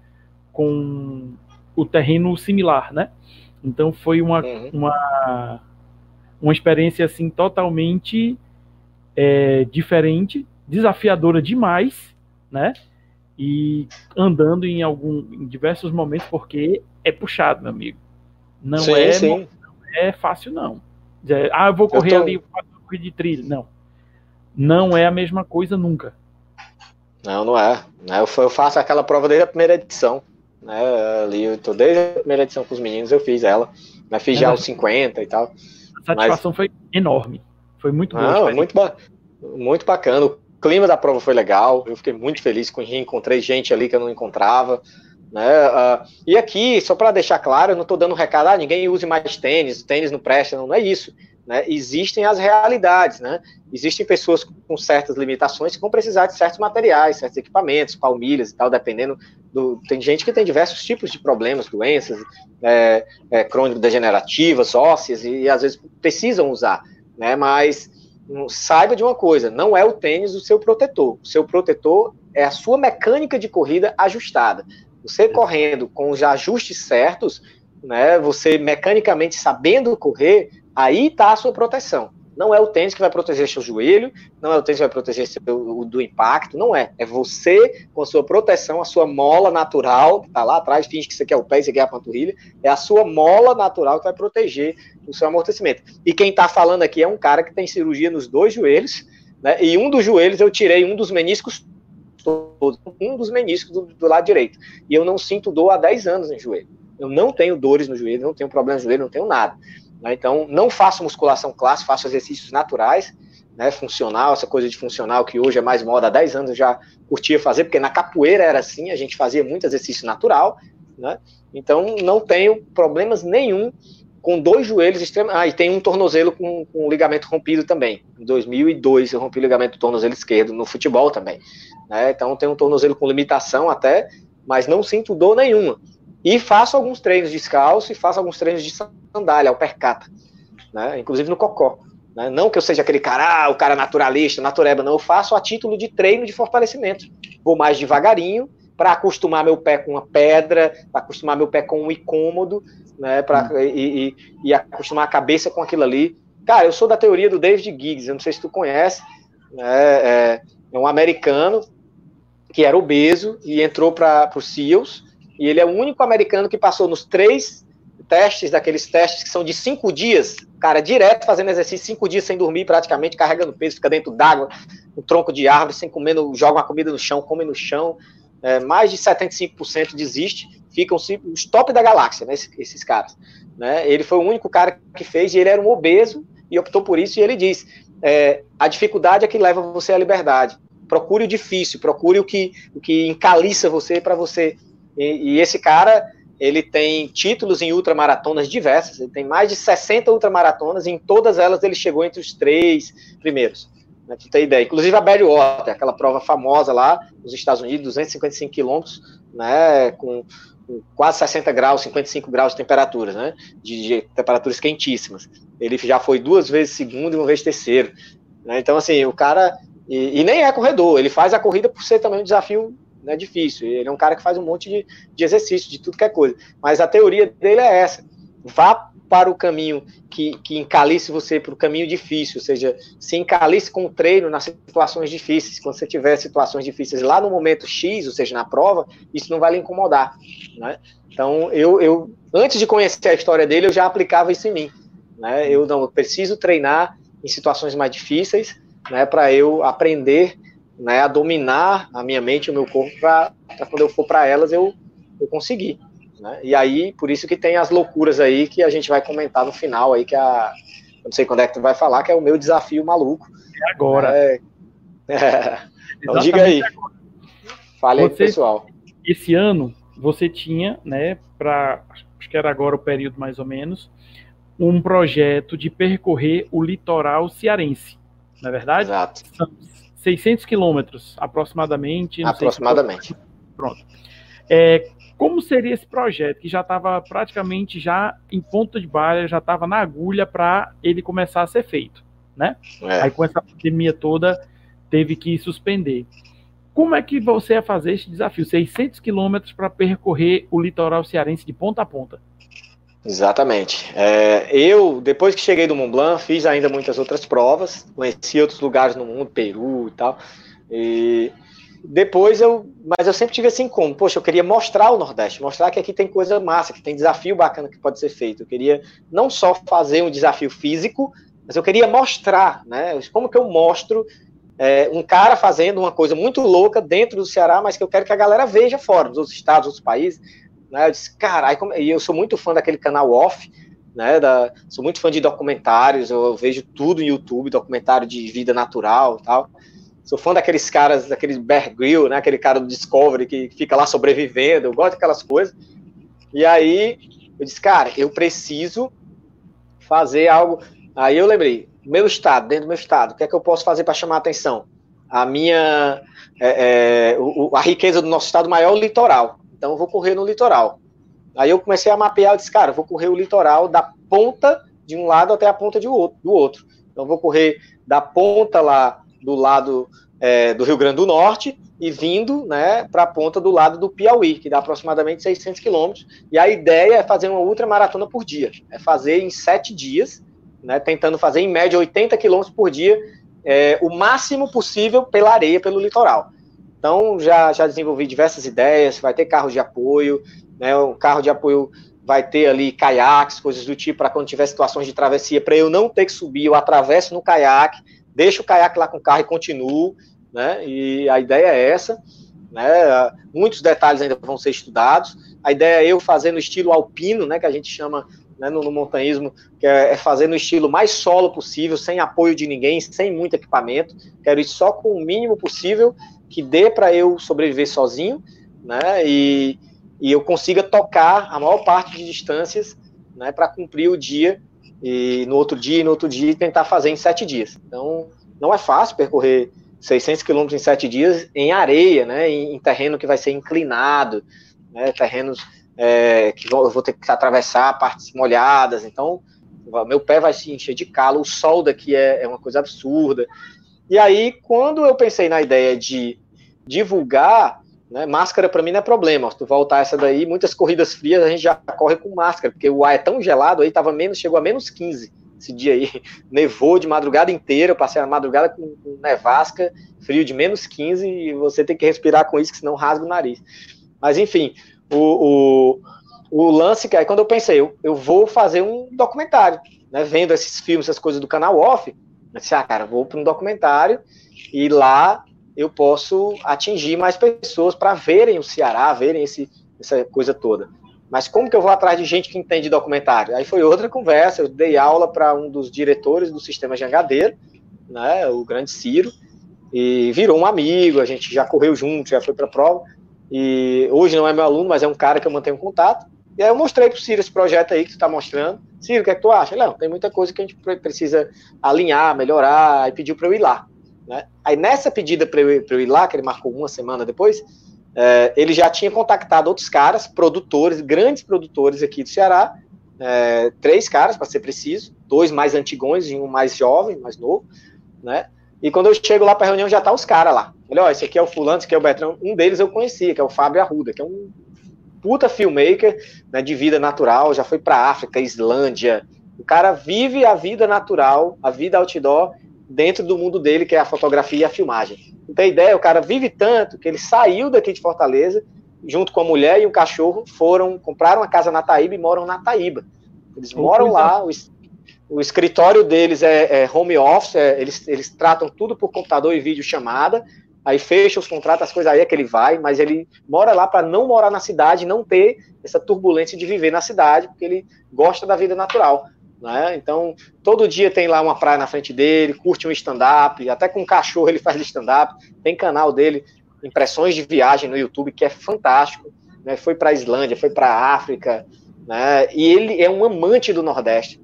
A: com o terreno similar, né? Então foi uma, uhum. uma, uma experiência assim totalmente é, diferente, desafiadora demais, né? E andando em algum em diversos momentos porque é puxado, meu amigo. Não sim, é sim. não é fácil não. Ah, eu vou correr eu tô... ali de trilha, não não é a mesma coisa nunca.
B: Não, não é. Né? Eu faço aquela prova desde a primeira edição. Né? Ali, eu tô desde a primeira edição com os meninos, eu fiz ela. Né? Fiz é, já os 50 e tal.
A: A satisfação Mas... foi enorme. Foi muito
B: boa. Não, muito, ba... muito bacana. O clima da prova foi legal. Eu fiquei muito feliz com encontrei gente ali que eu não encontrava. Né? Uh, e aqui, só para deixar claro, eu não estou dando recado, ah, ninguém use mais tênis, tênis não presta, não, não é isso. Né? Existem as realidades, né? Existem pessoas com certas limitações que vão precisar de certos materiais, certos equipamentos, palmilhas e tal, dependendo do. Tem gente que tem diversos tipos de problemas, doenças é, é, crônico-degenerativas, ósseas, e, e, às vezes precisam usar, né? Mas hum, saiba de uma coisa: não é o tênis o seu protetor. O seu protetor é a sua mecânica de corrida ajustada. Você correndo com os ajustes certos, né? Você mecanicamente sabendo correr, Aí está a sua proteção. Não é o tênis que vai proteger seu joelho, não é o tênis que vai proteger seu, do impacto, não é. É você com a sua proteção, a sua mola natural, que está lá atrás, finge que você quer o pé, você quer a panturrilha, é a sua mola natural que vai proteger o seu amortecimento. E quem está falando aqui é um cara que tem cirurgia nos dois joelhos, né? E um dos joelhos eu tirei um dos meniscos todos, um dos meniscos do, do lado direito. E eu não sinto dor há 10 anos no joelho. Eu não tenho dores no joelho, não tenho problema no joelho, não tenho nada. Né? Então, não faço musculação clássica, faço exercícios naturais, né, funcional, essa coisa de funcional que hoje é mais moda, há 10 anos eu já curtia fazer, porque na capoeira era assim, a gente fazia muito exercício natural, né? Então, não tenho problemas nenhum com dois joelhos extremos. Ah, e tem um tornozelo com, com ligamento rompido também. Em 2002 eu rompi o ligamento do tornozelo esquerdo no futebol também. Né? Então, tenho um tornozelo com limitação até, mas não sinto dor nenhuma. E faço alguns treinos descalço e faço alguns treinos de sandália, alpercata. né? inclusive no Cocó. Né? Não que eu seja aquele cara, ah, o cara naturalista, natureba, não. Eu faço a título de treino de fortalecimento. Vou mais devagarinho para acostumar meu pé com uma pedra, para acostumar meu pé com um incômodo, né? Pra, hum. e, e, e, acostumar a cabeça com aquilo ali. Cara, eu sou da teoria do David Giggs, eu não sei se tu conhece, né? é, é um americano que era obeso e entrou para o SEALs, e ele é o único americano que passou nos três testes, daqueles testes que são de cinco dias, cara, direto fazendo exercício, cinco dias sem dormir, praticamente, carregando peso, fica dentro d'água, no tronco de árvore, sem comer, joga uma comida no chão, come no chão, é, mais de 75% desiste, ficam os top da galáxia, né, esses, esses caras. Né? Ele foi o único cara que fez, e ele era um obeso, e optou por isso, e ele diz, é, a dificuldade é que leva você à liberdade. Procure o difícil, procure o que, o que encaliça você para você. E, e esse cara, ele tem títulos em ultramaratonas diversas, ele tem mais de 60 ultramaratonas, e em todas elas ele chegou entre os três primeiros. Né, tu tem ideia. Inclusive a Water, aquela prova famosa lá nos Estados Unidos, 255 quilômetros, né, com, com, quase 60 graus, 55 graus de temperatura, né, de, de, temperaturas quentíssimas. Ele já foi duas vezes segundo e uma vez terceiro. Né, então, assim, o cara. E, e, nem é corredor, ele faz a corrida por ser também um desafio né, difícil. Ele é um cara que faz um monte de, de exercício, de tudo que é coisa. Mas a teoria dele é essa. Vá para o caminho que, que encalice você para o caminho difícil, ou seja, se encalice com o treino nas situações difíceis. Quando você tiver situações difíceis lá no momento X, ou seja, na prova, isso não vai lhe incomodar. Né? Então, eu, eu, antes de conhecer a história dele, eu já aplicava isso em mim. Né? Eu não eu preciso treinar em situações mais difíceis, né, para eu aprender né, a dominar a minha mente e o meu corpo para quando eu for para elas eu, eu conseguir. Né? E aí, por isso que tem as loucuras aí que a gente vai comentar no final aí, que a. Eu não sei quando é que tu vai falar, que é o meu desafio maluco.
A: É agora. É,
B: é. Então diga aí. Agora. Fale aí, pessoal.
A: Esse ano, você tinha, né, para. Acho que era agora o período mais ou menos, um projeto de percorrer o litoral cearense. Não é verdade?
B: Exato.
A: São 600 quilômetros, aproximadamente.
B: Aproximadamente.
A: Pronto. É, como seria esse projeto que já estava praticamente já em ponta de bala, já estava na agulha para ele começar a ser feito, né? É. Aí com essa pandemia toda teve que suspender. Como é que você ia fazer esse desafio? 600 quilômetros para percorrer o litoral cearense de ponta a ponta.
B: Exatamente. É, eu, depois que cheguei do Mont Blanc, fiz ainda muitas outras provas, conheci outros lugares no mundo, Peru e tal. E depois eu, mas eu sempre tive assim como, poxa, eu queria mostrar o Nordeste, mostrar que aqui tem coisa massa, que tem desafio bacana que pode ser feito. Eu queria não só fazer um desafio físico, mas eu queria mostrar, né? Como que eu mostro é, um cara fazendo uma coisa muito louca dentro do Ceará, mas que eu quero que a galera veja fora, outros estados, outros países. Né? Eu disse, caralho, e eu sou muito fã daquele canal Off, né? Da, sou muito fã de documentários, eu, eu vejo tudo no YouTube, documentário de vida natural tal. Sou fã daqueles caras, daquele Bear Grylls, né? Aquele cara do Discovery que fica lá sobrevivendo. Eu gosto daquelas coisas. E aí eu disse, cara, eu preciso fazer algo. Aí eu lembrei, meu estado, dentro do meu estado, o que é que eu posso fazer para chamar a atenção? A minha, é, é, o, a riqueza do nosso estado maior é o litoral. Então vou correr no litoral. Aí eu comecei a mapear, eu disse, cara, vou correr o litoral da ponta de um lado até a ponta do outro. Então vou correr da ponta lá do lado é, do Rio Grande do Norte e vindo né, para a ponta do lado do Piauí, que dá aproximadamente 600 quilômetros. E a ideia é fazer uma ultramaratona por dia, é fazer em sete dias, né, tentando fazer em média 80 quilômetros por dia, é, o máximo possível pela areia, pelo litoral. Então, já, já desenvolvi diversas ideias, vai ter carro de apoio, né, o carro de apoio vai ter ali caiaques, coisas do tipo, para quando tiver situações de travessia, para eu não ter que subir, eu atravesso no caiaque, deixo o caiaque lá com o carro e continuo, né? E a ideia é essa, né? Muitos detalhes ainda vão ser estudados. A ideia é eu fazer no estilo alpino, né? Que a gente chama né, no, no montanhismo, que é, é fazer no estilo mais solo possível, sem apoio de ninguém, sem muito equipamento. Quero ir só com o mínimo possível que dê para eu sobreviver sozinho, né? E, e eu consiga tocar a maior parte de distâncias, né? Para cumprir o dia e no outro dia, no outro dia, tentar fazer em sete dias. Então, não é fácil percorrer 600 quilômetros em sete dias em areia, né, em, em terreno que vai ser inclinado, né, terrenos é, que eu vou ter que atravessar partes molhadas, então meu pé vai se encher de calo, o sol daqui é, é uma coisa absurda. E aí, quando eu pensei na ideia de divulgar, né, máscara para mim não é problema. Se tu voltar essa daí, muitas corridas frias a gente já corre com máscara, porque o ar é tão gelado, aí tava menos, chegou a menos 15 esse dia aí. Nevou de madrugada inteira, passei a madrugada com, nevasca, frio de menos 15, e você tem que respirar com isso, que senão rasga o nariz. Mas enfim, o, o, o lance que quando eu pensei, eu, eu vou fazer um documentário, né, vendo esses filmes, essas coisas do canal off, eu disse, ah, cara, vou para um documentário e lá eu posso atingir mais pessoas para verem o Ceará, verem esse, essa coisa toda. Mas como que eu vou atrás de gente que entende documentário? Aí foi outra conversa, eu dei aula para um dos diretores do sistema Jangadeiro, né, o grande Ciro, e virou um amigo, a gente já correu junto, já foi para a prova, e hoje não é meu aluno, mas é um cara que eu mantenho contato, e aí eu mostrei para o Ciro esse projeto aí que tu está mostrando. Ciro, o que é que tu acha? Não, tem muita coisa que a gente precisa alinhar, melhorar, e pediu para eu ir lá. Né? Aí nessa pedida para eu, eu, ir lá, que ele marcou uma semana depois, é, ele já tinha contactado outros caras, produtores, grandes produtores aqui do Ceará, é, três caras, para ser preciso, dois mais antigões e um mais jovem, mais novo, né? E quando eu chego lá para a reunião, já tá os caras lá. Olha, ó, esse aqui é o fulano, esse aqui é o Betrão. Um deles eu conhecia, que é o Fábio Arruda, que é um puta filmmaker né, de vida natural, já foi para África, Islândia. O cara vive a vida natural, a vida outdoor, dentro do mundo dele, que é a fotografia e a filmagem. Não tem ideia, o cara vive tanto que ele saiu daqui de Fortaleza, junto com a mulher e o cachorro, foram, compraram uma casa na Taíba e moram na Taíba. Eles moram lá, o, o, escritório deles é, é home office, é, eles, eles tratam tudo por computador e vídeo chamada, aí fecha os contratos, as coisas aí é que ele vai, mas ele mora lá para não morar na cidade, não ter essa turbulência de viver na cidade, porque ele gosta da vida natural. Né? Então, todo dia tem lá uma praia na frente dele, curte um stand-up, até com um cachorro ele faz stand-up. Tem canal dele, Impressões de Viagem no YouTube, que é fantástico. Né? Foi para a Islândia, foi para a África, né? e ele é um amante do Nordeste.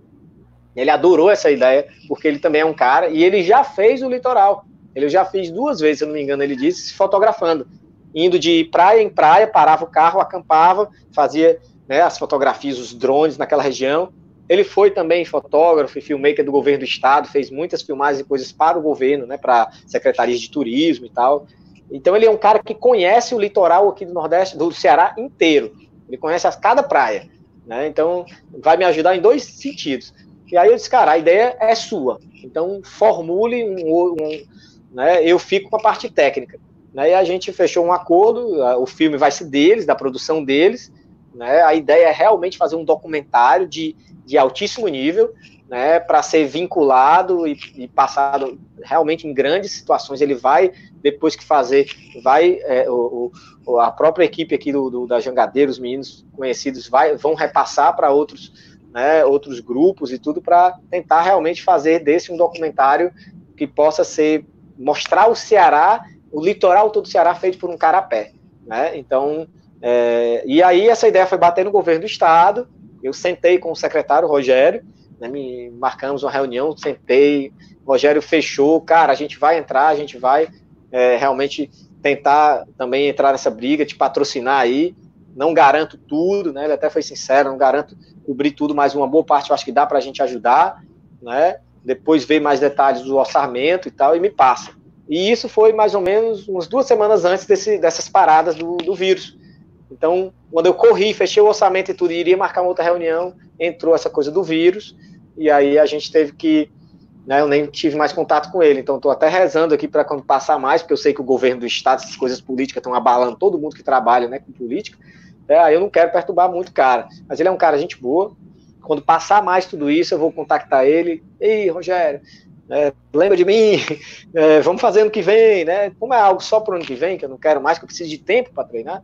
B: Ele adorou essa ideia, porque ele também é um cara, e ele já fez o litoral. Ele já fez duas vezes, se não me engano, ele disse, se fotografando. Indo de praia em praia, parava o carro, acampava, fazia né, as fotografias, os drones naquela região. Ele foi também fotógrafo e filmmaker do governo do estado, fez muitas filmagens e coisas para o governo, né, para secretarias de turismo e tal. Então ele é um cara que conhece o litoral aqui do Nordeste, do Ceará inteiro. Ele conhece cada praia. Né? Então vai me ajudar em dois sentidos. E aí eu disse, cara, a ideia é sua. Então formule um, um né, eu fico com a parte técnica. Né, e a gente fechou um acordo, o filme vai ser deles, da produção deles. Né, a ideia é realmente fazer um documentário de, de altíssimo nível, né, para ser vinculado e, e, passado realmente em grandes situações. Ele vai, depois que fazer, vai é, o, o, a própria equipe aqui do, do, da Jangadeira, os meninos conhecidos, vai, vão repassar para outros, né, outros grupos e tudo para tentar realmente fazer desse um documentário que possa ser mostrar o Ceará, o litoral todo do Ceará feito por um cara a pé, né? Então, é, e aí essa ideia foi bater no governo do estado. Eu sentei com o secretário Rogério, né, me marcamos uma reunião, sentei, Rogério fechou, cara, a gente vai entrar, a gente vai é, realmente tentar também entrar nessa briga, te patrocinar aí. Não garanto tudo, né? Ele até foi sincero, não garanto cobrir tudo, mas uma boa parte eu acho que dá para a gente ajudar, né? depois vê mais detalhes do orçamento e tal, e me passa. E isso foi mais ou menos umas duas semanas antes desse, dessas paradas do, do vírus. Então, quando eu corri, fechei o orçamento e tudo, iria marcar uma outra reunião, entrou essa coisa do vírus, e aí a gente teve que. Né, eu nem tive mais contato com ele, então estou até rezando aqui para quando passar mais, porque eu sei que o governo do Estado, essas coisas políticas estão abalando todo mundo que trabalha né, com política. É, eu não quero perturbar muito o cara, mas ele é um cara gente boa, quando passar mais tudo isso, eu vou contactar ele. Ei, Rogério, é, lembra de mim? É, vamos fazer ano que vem, né? Como é algo só para o ano que vem, que eu não quero mais, que eu preciso de tempo para treinar,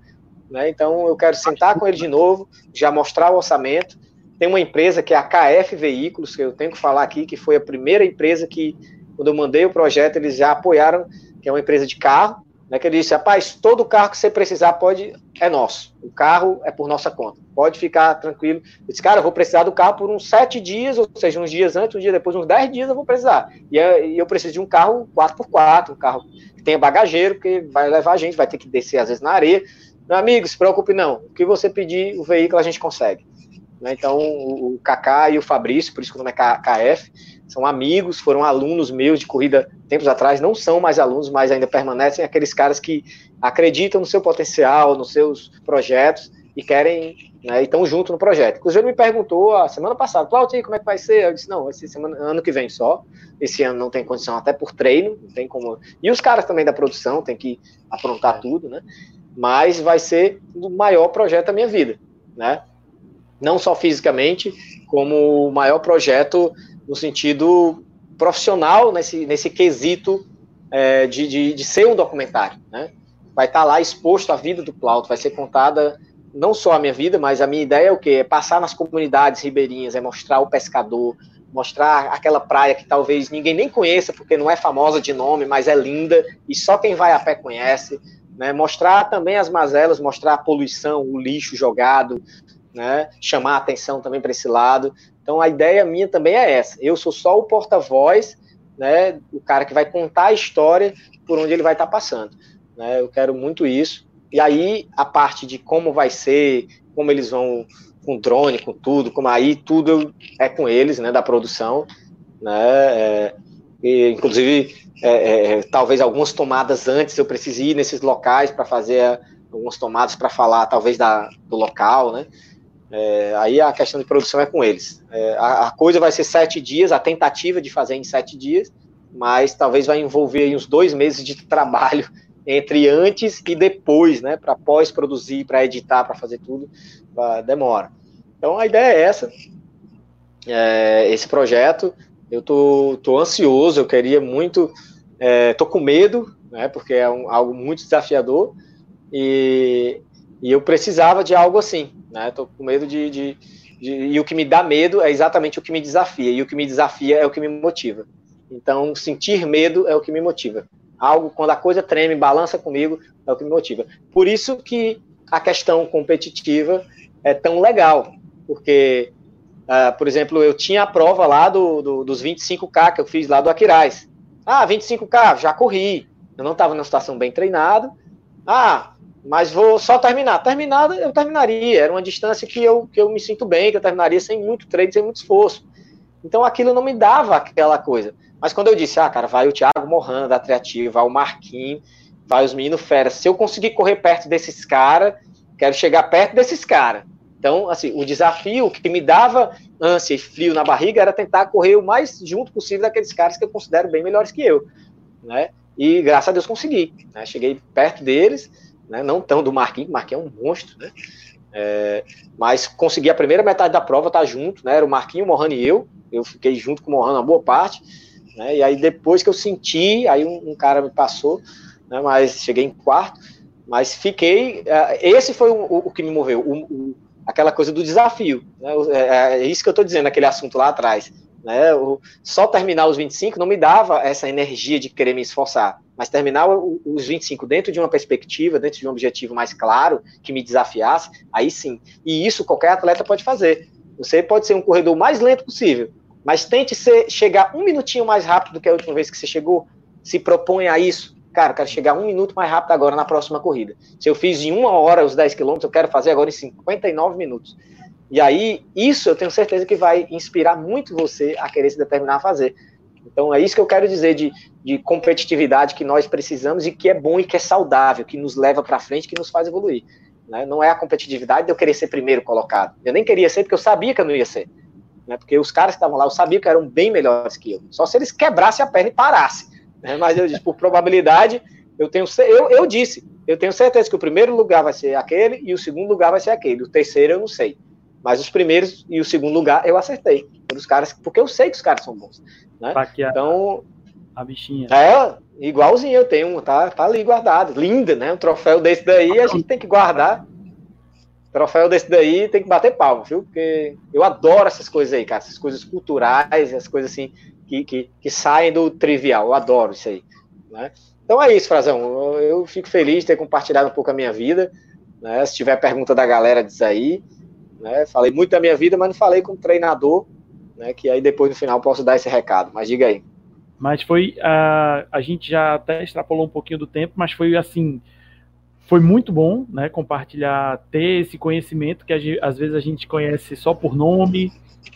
B: né? Então eu quero sentar com ele de novo, já mostrar o orçamento. Tem uma empresa que é a KF Veículos, que eu tenho que falar aqui, que foi a primeira empresa que, quando eu mandei o projeto, eles já apoiaram, que é uma empresa de carro, né, que ele disse, rapaz, todo carro que você precisar pode, é nosso. O carro é por nossa conta. Pode ficar tranquilo. Eu disse, cara, eu vou precisar do carro por uns sete dias, ou seja, uns dias antes, um dia depois, uns dez dias eu vou precisar. E eu preciso de um carro 4x4, um carro que tenha bagageiro, porque vai levar a gente, vai ter que descer às vezes na areia. Meu amigo, se preocupe não. O que você pedir, o veículo a gente consegue. né? Então, o, Kaká e o Fabrício, por isso que o nome é KF, são amigos, foram alunos meus de corrida tempos atrás, não são mais alunos, mas ainda permanecem aqueles caras que acreditam no seu potencial, nos seus projetos e querem, né, e estão junto no projeto. Inclusive, ele me perguntou a semana passada, Claudio, como é que vai ser? Eu disse, não, ser semana, ano que vem só. Esse ano não tem condição, até por treino, não tem como. E os caras também da produção tem que aprontar tudo, né? Mas vai ser o maior projeto da minha vida, né? Não só fisicamente, como o maior projeto no sentido profissional, nesse, nesse quesito é, de, de, de, ser um documentário, né? Vai estar tá lá exposto a vida do Plauto, vai ser contada não só a minha vida, mas a minha ideia é o quê? É passar nas comunidades ribeirinhas, é mostrar o pescador, mostrar aquela praia que talvez ninguém nem conheça, porque não é famosa de nome, mas é linda, e só quem vai a pé conhece, né? Mostrar também as mazelas, mostrar a poluição, o lixo jogado, né? Chamar atenção também para esse lado. Então a ideia minha também é essa. Eu sou só o porta-voz, né? O cara que vai contar a história por onde ele vai estar tá passando. Né? Eu quero muito isso. E aí, a parte de como vai ser, como eles vão com drone, com tudo, como aí tudo é com eles, né, da produção, né, é, e, inclusive, é, é, é talvez algumas tomadas antes eu precise ir nesses locais para fazer algumas tomadas para falar, talvez, da, do local, né, é, aí a questão de produção é com eles. É, a, a, coisa vai ser sete dias, a tentativa de fazer em sete dias, mas talvez vai envolver uns dois meses de trabalho entre antes e depois, né? Para pós-produzir, para editar, para fazer tudo, demora. Então a ideia é essa. É, esse projeto, eu tô, tô ansioso, eu queria muito, é, tô com medo, né? Porque é um, algo muito desafiador e, e eu precisava de algo assim, né? Tô com medo de, de, de e o que me dá medo é exatamente o que me desafia e o que me desafia é o que me motiva. Então sentir medo é o que me motiva algo, quando a coisa treme, balança comigo, é o que me motiva. Por isso que a questão competitiva é tão legal, porque, uh, por exemplo, eu tinha a prova lá do, do, dos 25K que eu fiz lá do Aquiraz. Ah, 25K, já corri. Eu não estava numa situação bem treinado. Ah, mas vou só terminar. Terminada, eu terminaria. Era uma distância que eu, que eu me sinto bem, que eu terminaria sem muito treino, sem muito esforço. Então aquilo não me dava aquela coisa. Mas quando eu disse, ah, cara, vai o Thiago Morrano da Triativa, vai o Marquinhos, vai os meninos feras. Se eu conseguir correr perto desses caras, quero chegar perto desses caras. Então, assim, o desafio que me dava ânsia e frio na barriga era tentar correr o mais junto possível daqueles caras que eu considero bem melhores que eu, né? E graças a Deus consegui, né? Cheguei perto deles, né? Não tão do Marquinhos, Marquinhos é um monstro, né? É, mas consegui a primeira metade da prova estar tá junto, né? Era o Marquinhos, o Morrano e eu. Eu fiquei junto com o Morrano uma boa parte. Né? E aí depois que eu senti, aí um, um cara me passou, né? mas cheguei em quarto, mas fiquei. Uh, esse foi o, o, que me moveu, o, aquela coisa do desafio. Né? É, é, isso que eu estou dizendo, aquele assunto lá atrás. Né? só terminar os 25 não me dava essa energia de querer me esforçar, mas terminar os 25 dentro de uma perspectiva, dentro de um objetivo mais claro, que me desafiasse, aí sim. E isso qualquer atleta pode fazer. Você pode ser um corredor mais lento possível, mas tente ser, chegar um minutinho mais rápido do que a última vez que você chegou. Se propõe a isso. Cara, eu quero chegar um minuto mais rápido agora na próxima corrida. Se eu fiz em uma hora os 10 quilômetros, eu quero fazer agora em 59 minutos. E aí, isso eu tenho certeza que vai inspirar muito você a querer se determinar a fazer. Então, é isso que eu quero dizer de, de competitividade que nós precisamos e que é bom e que é saudável, que nos leva para frente, que nos faz evoluir. Né? Não é a competitividade de eu querer ser primeiro colocado. Eu nem queria ser porque eu sabia que eu não ia ser né? Porque os caras que estavam lá, eu sabia que eram bem melhores que eu. Só se eles quebrassem a perna e parassem. Né? Mas eu disse, por probabilidade, eu tenho eu, eu disse, eu tenho certeza que o primeiro lugar vai ser aquele e o segundo lugar vai ser aquele. O terceiro eu não sei. Mas os primeiros e o segundo lugar eu acertei. Os caras, porque eu sei que os caras são bons. Né? Então.
A: A bichinha.
B: É, igualzinho eu tenho, tá, tá ali guardado. Linda, né? Um troféu desse daí a gente tem que guardar. Troféu desse daí tem que bater palma, viu? Porque eu adoro essas coisas aí, cara. Essas coisas culturais, essas coisas assim que, que, que saem do trivial. Eu adoro isso aí. Né? Então é isso, Frazão. Eu, fico feliz de ter compartilhado um pouco a minha vida. Né? Se tiver pergunta da galera, diz aí. Né? Falei muito da minha vida, mas não falei com treinador, né? Que aí depois no final posso dar esse recado. Mas diga aí.
A: Mas foi. A gente já até extrapolou um pouquinho do tempo, mas foi assim foi muito bom, né, compartilhar, ter esse conhecimento que às vezes a gente conhece só por nome,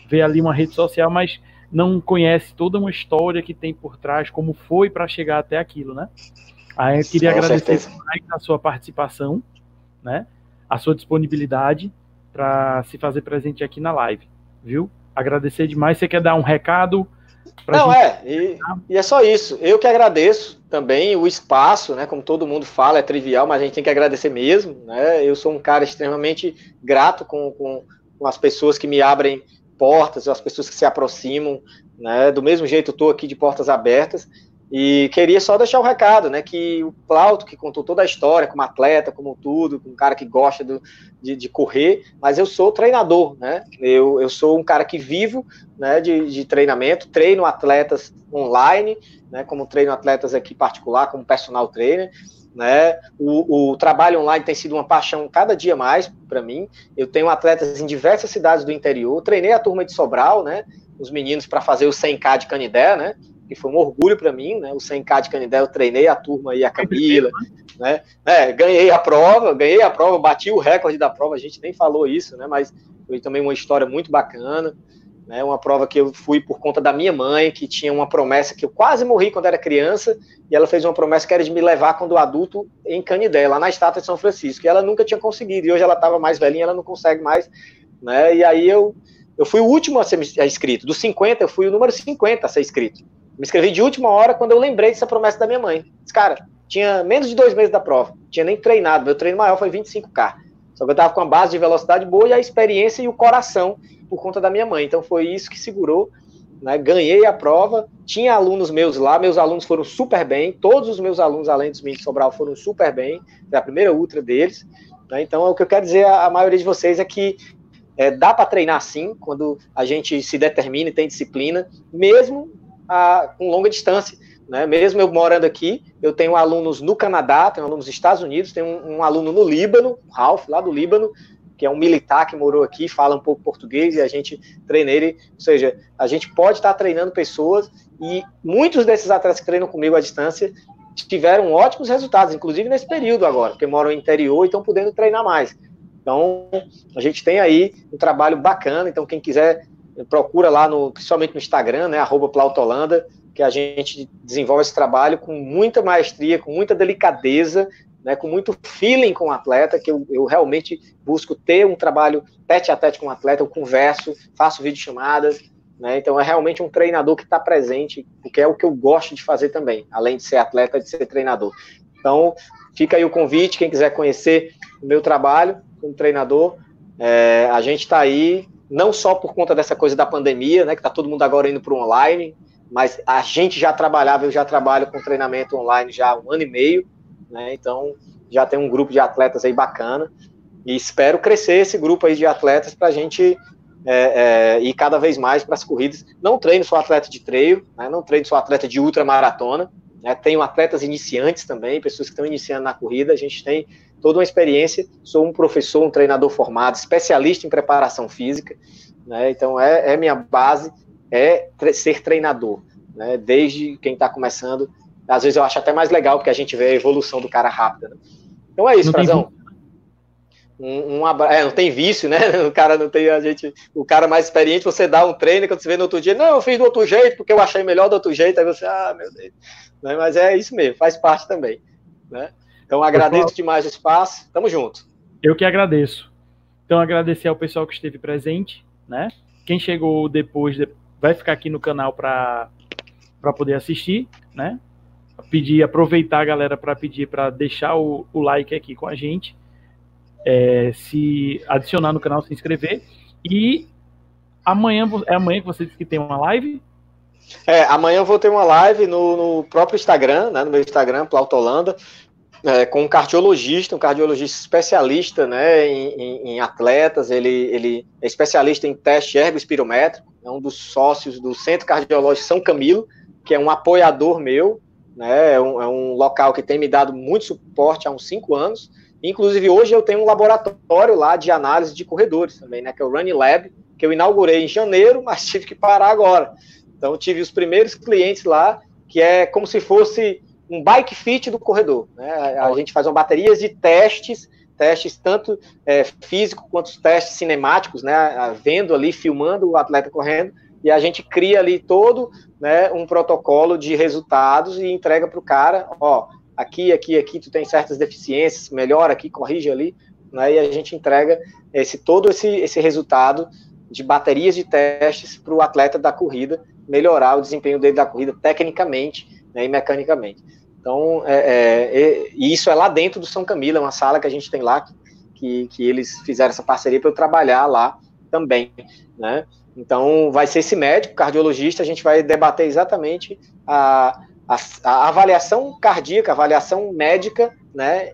A: vê ali uma rede social, mas não conhece toda uma história que tem por trás, como foi para chegar até aquilo, né? Aí eu queria Com agradecer mais a sua participação, né? A sua disponibilidade para se fazer presente aqui na live, viu? Agradecer demais. Você quer dar um recado?
B: Não, gente... é, e, e, é só isso. Eu que agradeço também o espaço, né? Como todo mundo fala, é trivial, mas a gente tem que agradecer mesmo, né? Eu sou um cara extremamente grato com, com, com as pessoas que me abrem portas, as pessoas que se aproximam, né? Do mesmo jeito, estou aqui de portas abertas. E queria só deixar um recado, né? Que o Plauto, que contou toda a história, como atleta, como tudo, um cara que gosta do, de, de, correr, mas eu sou treinador, né? Eu, eu sou um cara que vivo né, de, de treinamento, treino atletas online, né? Como treino atletas aqui particular, como personal trainer. Né? O, o, trabalho online tem sido uma paixão cada dia mais para mim. Eu tenho atletas em diversas cidades do interior. Treinei a turma de Sobral, né? Os meninos para fazer o 100K de Canidé, né? que foi um orgulho para mim, né? O 100K de Canindé, eu treinei a turma aí, a Camila, né? É, ganhei a prova, ganhei a prova, bati o recorde da prova, a gente nem falou isso, né? Mas foi também uma história muito bacana, né? Uma prova que eu fui por conta da minha mãe, que tinha uma promessa que eu quase morri quando era criança, e ela fez uma promessa que era de me levar quando adulto em Canindé, lá na estátua de São Francisco, e ela nunca tinha conseguido, e hoje ela estava mais velhinha, ela não consegue mais, né? E aí eu eu fui o último a ser inscrito. Dos 50, eu fui o número 50 a ser inscrito. Me inscrevi de última hora quando eu lembrei dessa promessa da minha mãe. Disse, cara, tinha menos de dois meses da prova, tinha nem treinado, meu treino maior foi 25K. Só que eu estava com a base de velocidade boa e a experiência e o coração por conta da minha mãe. Então foi isso que segurou. Né? Ganhei a prova, tinha alunos meus lá, meus alunos foram super bem, todos os meus alunos, além dos meninos Sobral, foram super bem, foi a primeira ultra deles. Né? Então, o que eu quero dizer a maioria de vocês é que é, dá para treinar sim, quando a gente se determina e tem disciplina, mesmo a, com longa distância. Né? Mesmo eu morando aqui, eu tenho alunos no Canadá, tenho alunos nos Estados Unidos, tenho um, um aluno no Líbano, Ralph, lá do Líbano, que é um militar que morou aqui, fala um pouco português e a gente treina ele. Ou seja, a gente pode estar treinando pessoas e muitos desses atletas que treinam comigo à distância tiveram ótimos resultados, inclusive nesse período agora, porque moram no interior e estão podendo treinar mais. Então, a gente tem aí um trabalho bacana. Então, quem quiser procura lá, no, principalmente no Instagram, né, arroba Plautolanda, que a gente desenvolve esse trabalho com muita maestria, com muita delicadeza, né, com muito feeling com o atleta, que eu, eu realmente busco ter um trabalho tete a tete com o atleta, eu converso, faço videochamadas, né, então é realmente um treinador que está presente, porque é o que eu gosto de fazer também, além de ser atleta, de ser treinador. Então, fica aí o convite, quem quiser conhecer o meu trabalho como treinador, é, a gente está aí não só por conta dessa coisa da pandemia, né, que está todo mundo agora indo para o online, mas a gente já trabalhava, eu já trabalho com treinamento online já há um ano e meio, né, então já tem um grupo de atletas aí bacana, e espero crescer esse grupo aí de atletas para a gente é, é, ir cada vez mais para as corridas. Não treino só atleta de treino, né, não treino só atleta de ultramaratona, né, tenho atletas iniciantes também, pessoas que estão iniciando na corrida, a gente tem toda uma experiência. Sou um professor, um treinador formado, especialista em preparação física, né? Então é, é minha base, é ser treinador, né? Desde quem está começando, às vezes eu acho até mais legal porque a gente vê a evolução do cara rápida. Né? Então é isso, Frazão. Um, um abra... é, não tem vício, né? O cara não tem a gente, o cara mais experiente, você dá um treino quando você vê no outro dia, não, eu fiz do outro jeito porque eu achei melhor do outro jeito, aí você, ah, meu Deus. Né? Mas é isso mesmo, faz parte também, né? Então agradeço pessoal, demais o espaço. Tamo junto.
A: Eu que agradeço. Então agradecer ao pessoal que esteve presente, né? Quem chegou depois vai ficar aqui no canal para poder assistir, né? Pedir, aproveitar a galera para pedir para deixar o, o, like aqui com a gente, é, se adicionar no canal, se inscrever e amanhã é amanhã que você disse que tem uma live.
B: É, amanhã eu vou ter uma live no, no próprio Instagram, né, no meu Instagram, Plautolanda, é, com um cardiologista, um cardiologista especialista né, em, em, em, atletas, ele, ele é especialista em teste ergoespirométrico, é um dos sócios do Centro Cardiológico São Camilo, que é um apoiador meu, né, é, um, é um local que tem me dado muito suporte há uns cinco anos, inclusive hoje eu tenho um laboratório lá de análise de corredores também, né, que é o Running Lab, que eu inaugurei em janeiro, mas tive que parar agora. Então tive os primeiros clientes lá, que é como se fosse um bike fit do corredor. Né? A gente faz uma bateria de testes, testes tanto é, físico quanto testes cinemáticos, né? Vendo ali, filmando o atleta correndo, e a gente cria ali todo né, um protocolo de resultados e entrega para o cara, ó, aqui, aqui, aqui tu tem certas deficiências, melhora aqui, corrige ali, né, e a gente entrega esse todo esse, esse resultado de baterias de testes para o atleta da corrida melhorar o desempenho dele da corrida tecnicamente né, e mecanicamente. Então, é, é, é, isso é lá dentro do São Camilo, é uma sala que a gente tem lá, que, que eles fizeram essa parceria para eu trabalhar lá também, né? Então, vai ser esse médico, cardiologista, a gente vai debater exatamente a, a, a avaliação cardíaca, a avaliação médica, né,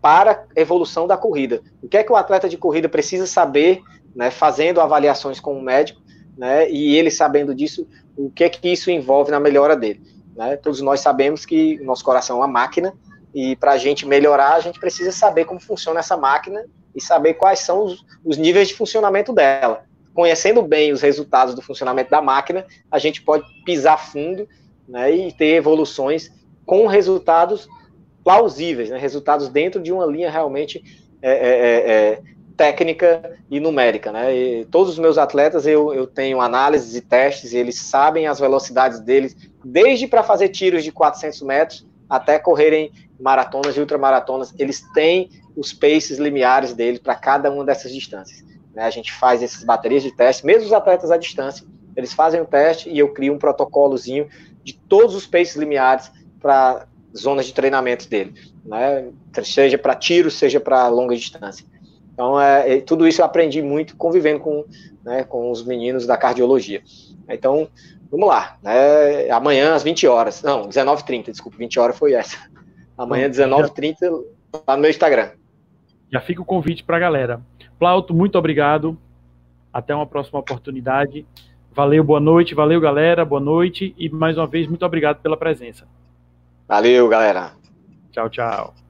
B: para evolução da corrida. O que é que o atleta de corrida precisa saber, né, fazendo avaliações com o médico, né, e ele sabendo disso, o que é que isso envolve na melhora dele. Né? Todos nós sabemos que o nosso coração é uma máquina, e para a gente melhorar, a gente precisa saber como funciona essa máquina e saber quais são os, os níveis de funcionamento dela. Conhecendo bem os resultados do funcionamento da máquina, a gente pode pisar fundo né, e ter evoluções com resultados plausíveis, né, resultados dentro de uma linha realmente é, é, é, é técnica e numérica. Né? E todos os meus atletas eu, eu tenho análises e testes, e eles sabem as velocidades deles, desde para fazer tiros de 400 metros até correrem maratonas e ultramaratonas, eles têm os paces limiares deles para cada uma dessas distâncias. Né? A gente faz essas baterias de teste, mesmo os atletas à distância, eles fazem o teste e eu crio um protocolozinho de todos os paces limiares para zonas de treinamento dele, né? seja para tiro, seja para longa distância. Então, é, é, tudo isso eu aprendi muito convivendo com, né, com os meninos da cardiologia. Então, vamos lá. Né, amanhã às 20 horas. Não, 19h30, desculpa, 20 horas foi essa. Amanhã, 19h30, lá no meu Instagram.
A: Já fica o convite para a galera. Plauto, muito obrigado. Até uma próxima oportunidade. Valeu, boa noite. Valeu, galera. Boa noite. E mais uma vez, muito obrigado pela presença.
B: Valeu, galera.
A: Tchau, tchau.